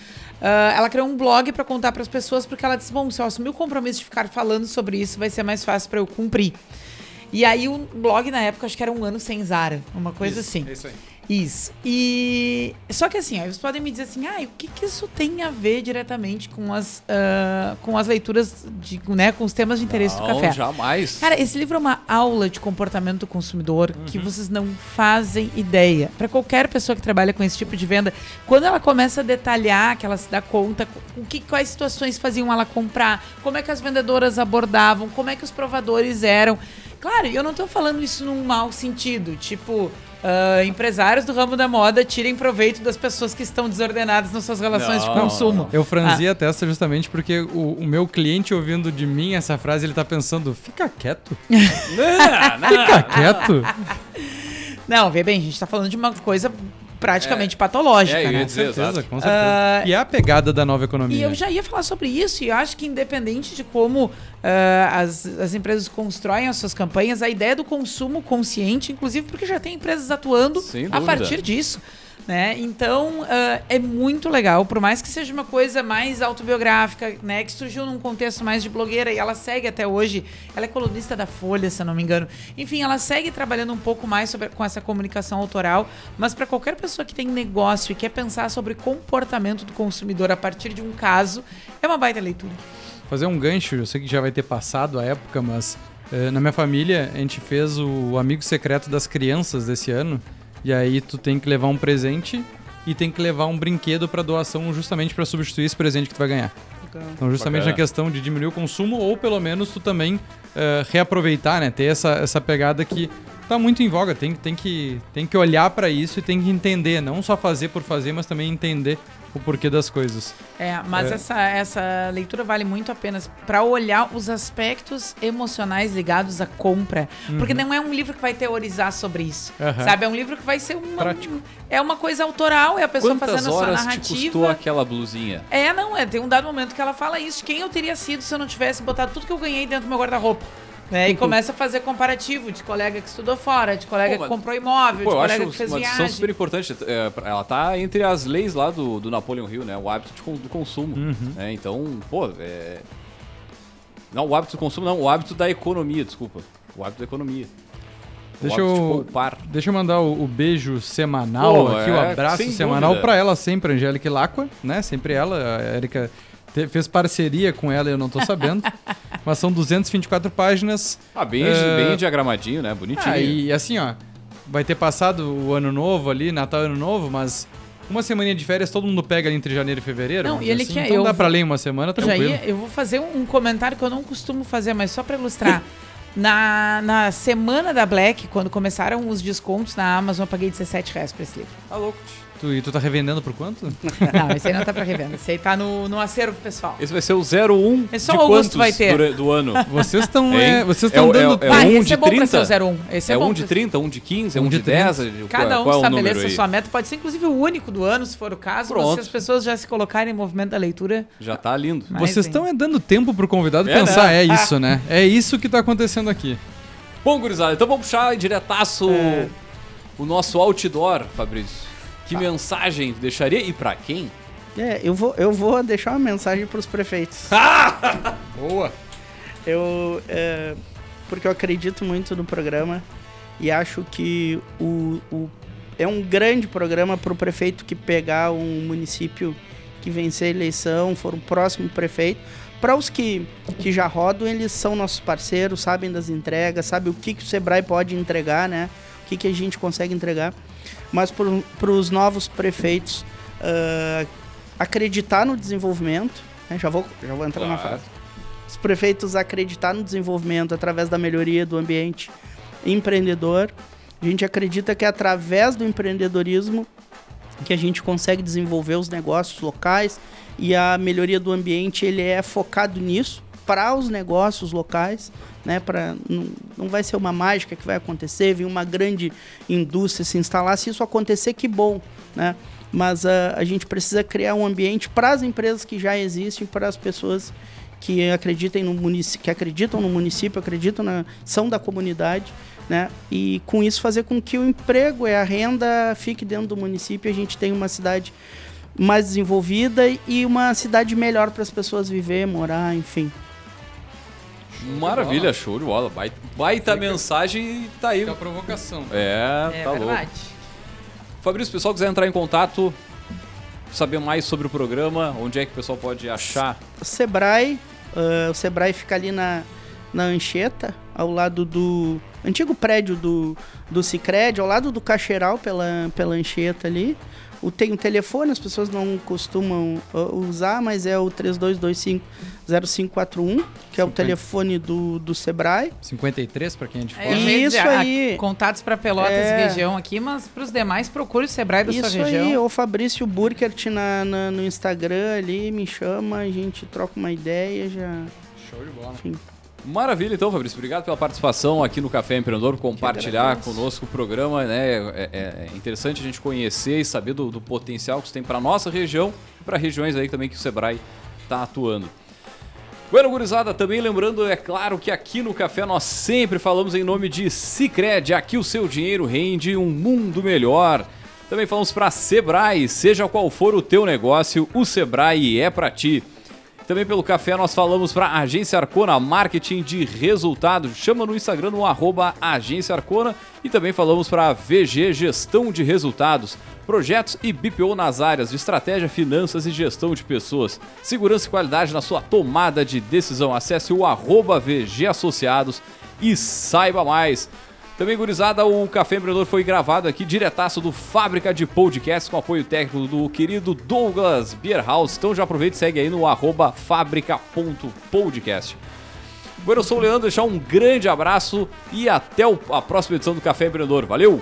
Ah, ela criou um blog para contar para as pessoas porque ela disse: Bom, se eu assumir o compromisso de ficar falando sobre isso, vai ser mais fácil para eu cumprir. E aí o blog na época acho que era um ano sem Zara, uma coisa assim. É isso aí. Isso. E. Só que assim, ó, vocês podem me dizer assim, ah, o que, que isso tem a ver diretamente com as, ah, com as leituras, de, né, com os temas de interesse do Não, café? jamais. Cara, esse livro é uma aula de comportamento do consumidor que vocês não fazem ideia. Para qualquer pessoa que trabalha com esse tipo de venda, quando ela começa a detalhar, que ela se dá conta com que, quais situações faziam ela comprar, como é que as vendedoras abordavam, como é que os provadores eram. Claro, e eu não tô falando isso num mau sentido, tipo. Ah, empresários do ramo da moda tirem proveito das pessoas que estão desordenadas nas suas relações Não, de consumo. Eu franzi a testa justamente porque o, o meu cliente ouvindo de mim essa frase, ele tá pensando, fica quieto, Não, não. fica quieto. Não, vê bem, a gente tá falando de uma coisa praticamente patológica, É, eu ia né? dizer, Com certeza, com certeza. e é a pegada da nova economia. E eu já ia falar sobre isso, e eu acho que independente de como ah, as, as empresas constroem as suas campanhas, a ideia do consumo consciente, inclusive porque já tem empresas atuando Sem a partir disso. Né? Então ah, é muito legal, por mais que seja uma coisa mais autobiográfica, né? Que surgiu num contexto mais de blogueira e ela segue até hoje. Ela é colunista da Folha, se não me engano. Enfim, ela segue trabalhando um pouco mais sobre, com essa comunicação autoral, mas para qualquer pessoa que tem negócio e quer pensar sobre comportamento do consumidor a partir de um caso, é uma baita leitura. Fazer um gancho, eu sei que já vai ter passado a época, mas eh, na minha família a gente fez o amigo secreto das crianças desse ano. E aí tu tem que levar um presente e tem que levar um brinquedo para doação justamente para substituir esse presente que tu vai ganhar. Então, justamente Bacana. na questão de diminuir o consumo ou pelo menos tu também eh, reaproveitar, né? Ter essa, essa pegada que tá muito em voga. Tem, tem, que, tem que olhar para isso e tem que entender, não só fazer por fazer, mas também entender o porquê das coisas. É, mas É. Essa, essa leitura vale muito a pena para olhar os aspectos emocionais ligados à compra. Porque não é um livro que vai teorizar sobre isso. Uhum. Sabe? É um livro que vai ser uma, Prático. é uma coisa autoral, é a pessoa Quantas fazendo a sua horas te narrativa. custou aquela blusinha? É, não, é. Tem um dado momento que ela fala isso. Quem eu teria sido se eu não tivesse botado tudo que eu ganhei dentro do meu guarda-roupa? Né? E começa a fazer comparativo de colega que estudou fora, de colega Pô, mas- que comprou imóvel, Pô, de colega acho que fez uma viagem. super importante. É, ela tá entre as leis lá do, do Napoleon Hill, né? O hábito de do consumo. Uhum. né? Então, pô, é... Não, o hábito do consumo não, o hábito da economia, desculpa. O hábito da economia. Deixa eu-. Deixa eu mandar o, o beijo semanal Pô, aqui, é, o abraço sem semanal pra ela sempre, Angélica Lacqua, né? Sempre ela. A Erika te- fez parceria com ela, eu não tô sabendo. mas são 224 páginas. Ah, bem, É. bem diagramadinho, né? Bonitinho. Ah, e assim, ó, vai ter passado o ano novo ali, Natal Ano Novo, mas uma semana de férias todo mundo pega ali entre janeiro e fevereiro. Não, e ele assim. quer- Então eu dá vou- pra ler uma semana, tranquilo. ia, eu vou fazer um comentário que eu não costumo fazer, mas só pra ilustrar. Na, na semana da Black, quando começaram os descontos na Amazon, eu paguei 17 reais pra esse livro. Tá louco. Tu, e tu tá revendendo por quanto? Não, esse aí não tá pra revenda. Esse aí tá no, no acervo pessoal. Esse vai ser o 01 É só de o Augusto vai ter. dura- do ano? Vocês estão é, vocês É estão é dando é Vai, um esse de é bom 30? pra ser o 01. Esse é, É bom um de pra- 30, um de 15, um Um de de 10? Cada qual, um qual é estabeleça a sua meta. Pode ser, inclusive, o único do ano, se for o caso. Pronto. Mas se as pessoas já se colocarem em movimento da leitura... Já tá lindo. Mas, Vocês estão é dando tempo pro convidado É, pensar, né? é isso, né? É isso que tá acontecendo aqui. Bom, gurizada, então vamos puxar diretaço É. o nosso outdoor, Fabrício. Que mensagem deixaria e pra quem? É, eu vou, eu vou deixar uma mensagem pros prefeitos. Boa. Eu, é, porque eu acredito muito no programa e acho que o, o- é um grande programa para o prefeito que pegar um município que vencer a eleição, for o próximo prefeito. Para os que, que já rodam, eles são nossos parceiros, sabem das entregas, sabem o que, que o Sebrae pode entregar, né? O que, que a gente consegue entregar. Mas para os novos prefeitos, ah, acreditar no desenvolvimento, né? já, vou, já vou entrar na Claro. fase os prefeitos acreditar no desenvolvimento através da melhoria do ambiente empreendedor. A gente acredita que é através do empreendedorismo que a gente consegue desenvolver os negócios locais e a melhoria do ambiente ele é focado nisso para os negócios locais, né? Para não, não vai ser uma mágica que vai acontecer, vir uma grande indústria se instalar, se isso acontecer que bom, né? Mas ah, a gente precisa criar um ambiente para as empresas que já existem, para as pessoas que acreditem no município, que acreditam no município, acreditam na são da comunidade, né? E com isso fazer com que o emprego e a renda fique dentro do município, a gente tenha uma cidade mais desenvolvida e uma cidade melhor para as pessoas viver, morar, enfim. Maravilha, show de bola. Baita, baita mensagem e tá aí. Fica a provocação. É, É tá louco. verdade. Fabrício, se o pessoal quiser entrar em contato, saber mais sobre o programa, onde é que o pessoal pode achar? O Sebrae, ah, o Sebrae fica ali na, na Anchieta, ao lado do antigo prédio do, do Cicred, ao lado do Caixeiral, pela, pela Anchieta ali. O, tem o telefone, as pessoas não costumam ah, usar, mas é o 3225-0541, que é o 50. telefone do, do Sebrae. 53 pra quem é de fora. É, eu ia Isso dizer, aí. Contatos para Pelotas É. e região aqui, mas para os demais, procure o Sebrae da Isso sua região. aí, o Fabrício Burkert na, na- no Instagram ali, me chama, a gente troca uma ideia, já... Show de bola. Enfim. Maravilha, então, Fabrício. Obrigado pela participação aqui no Café Empreendedor, compartilhar conosco o programa. Né? É, é, é interessante a gente conhecer e saber do, do potencial que isso tem para nossa região e para regiões aí também que o Sebrae está atuando. Bueno, gurizada, também lembrando, é claro que aqui no Café nós sempre falamos em nome de Cicred. Aqui o seu dinheiro rende um mundo melhor. Também falamos para Sebrae, seja qual for o teu negócio, o Sebrae é para ti. Também pelo café nós falamos para Agência Arcona Marketing de Resultados. Chama no Instagram no arroba Agência Arcona. E também falamos para VG Gestão de Resultados. Projetos e BPO nas áreas de estratégia, finanças e gestão de pessoas. Segurança e qualidade na sua tomada de decisão. Acesse o arroba VG Associados e saiba mais. Também, gurizada, o Café Empreendedor foi gravado aqui diretaço do Fábrica de Podcasts com apoio técnico do querido Douglas Bierhaus. Então já aproveita e segue aí no arroba fábrica.podcast. Bueno, eu sou o Leandro, deixar um grande abraço e até a próxima edição do Café Empreendedor. Valeu!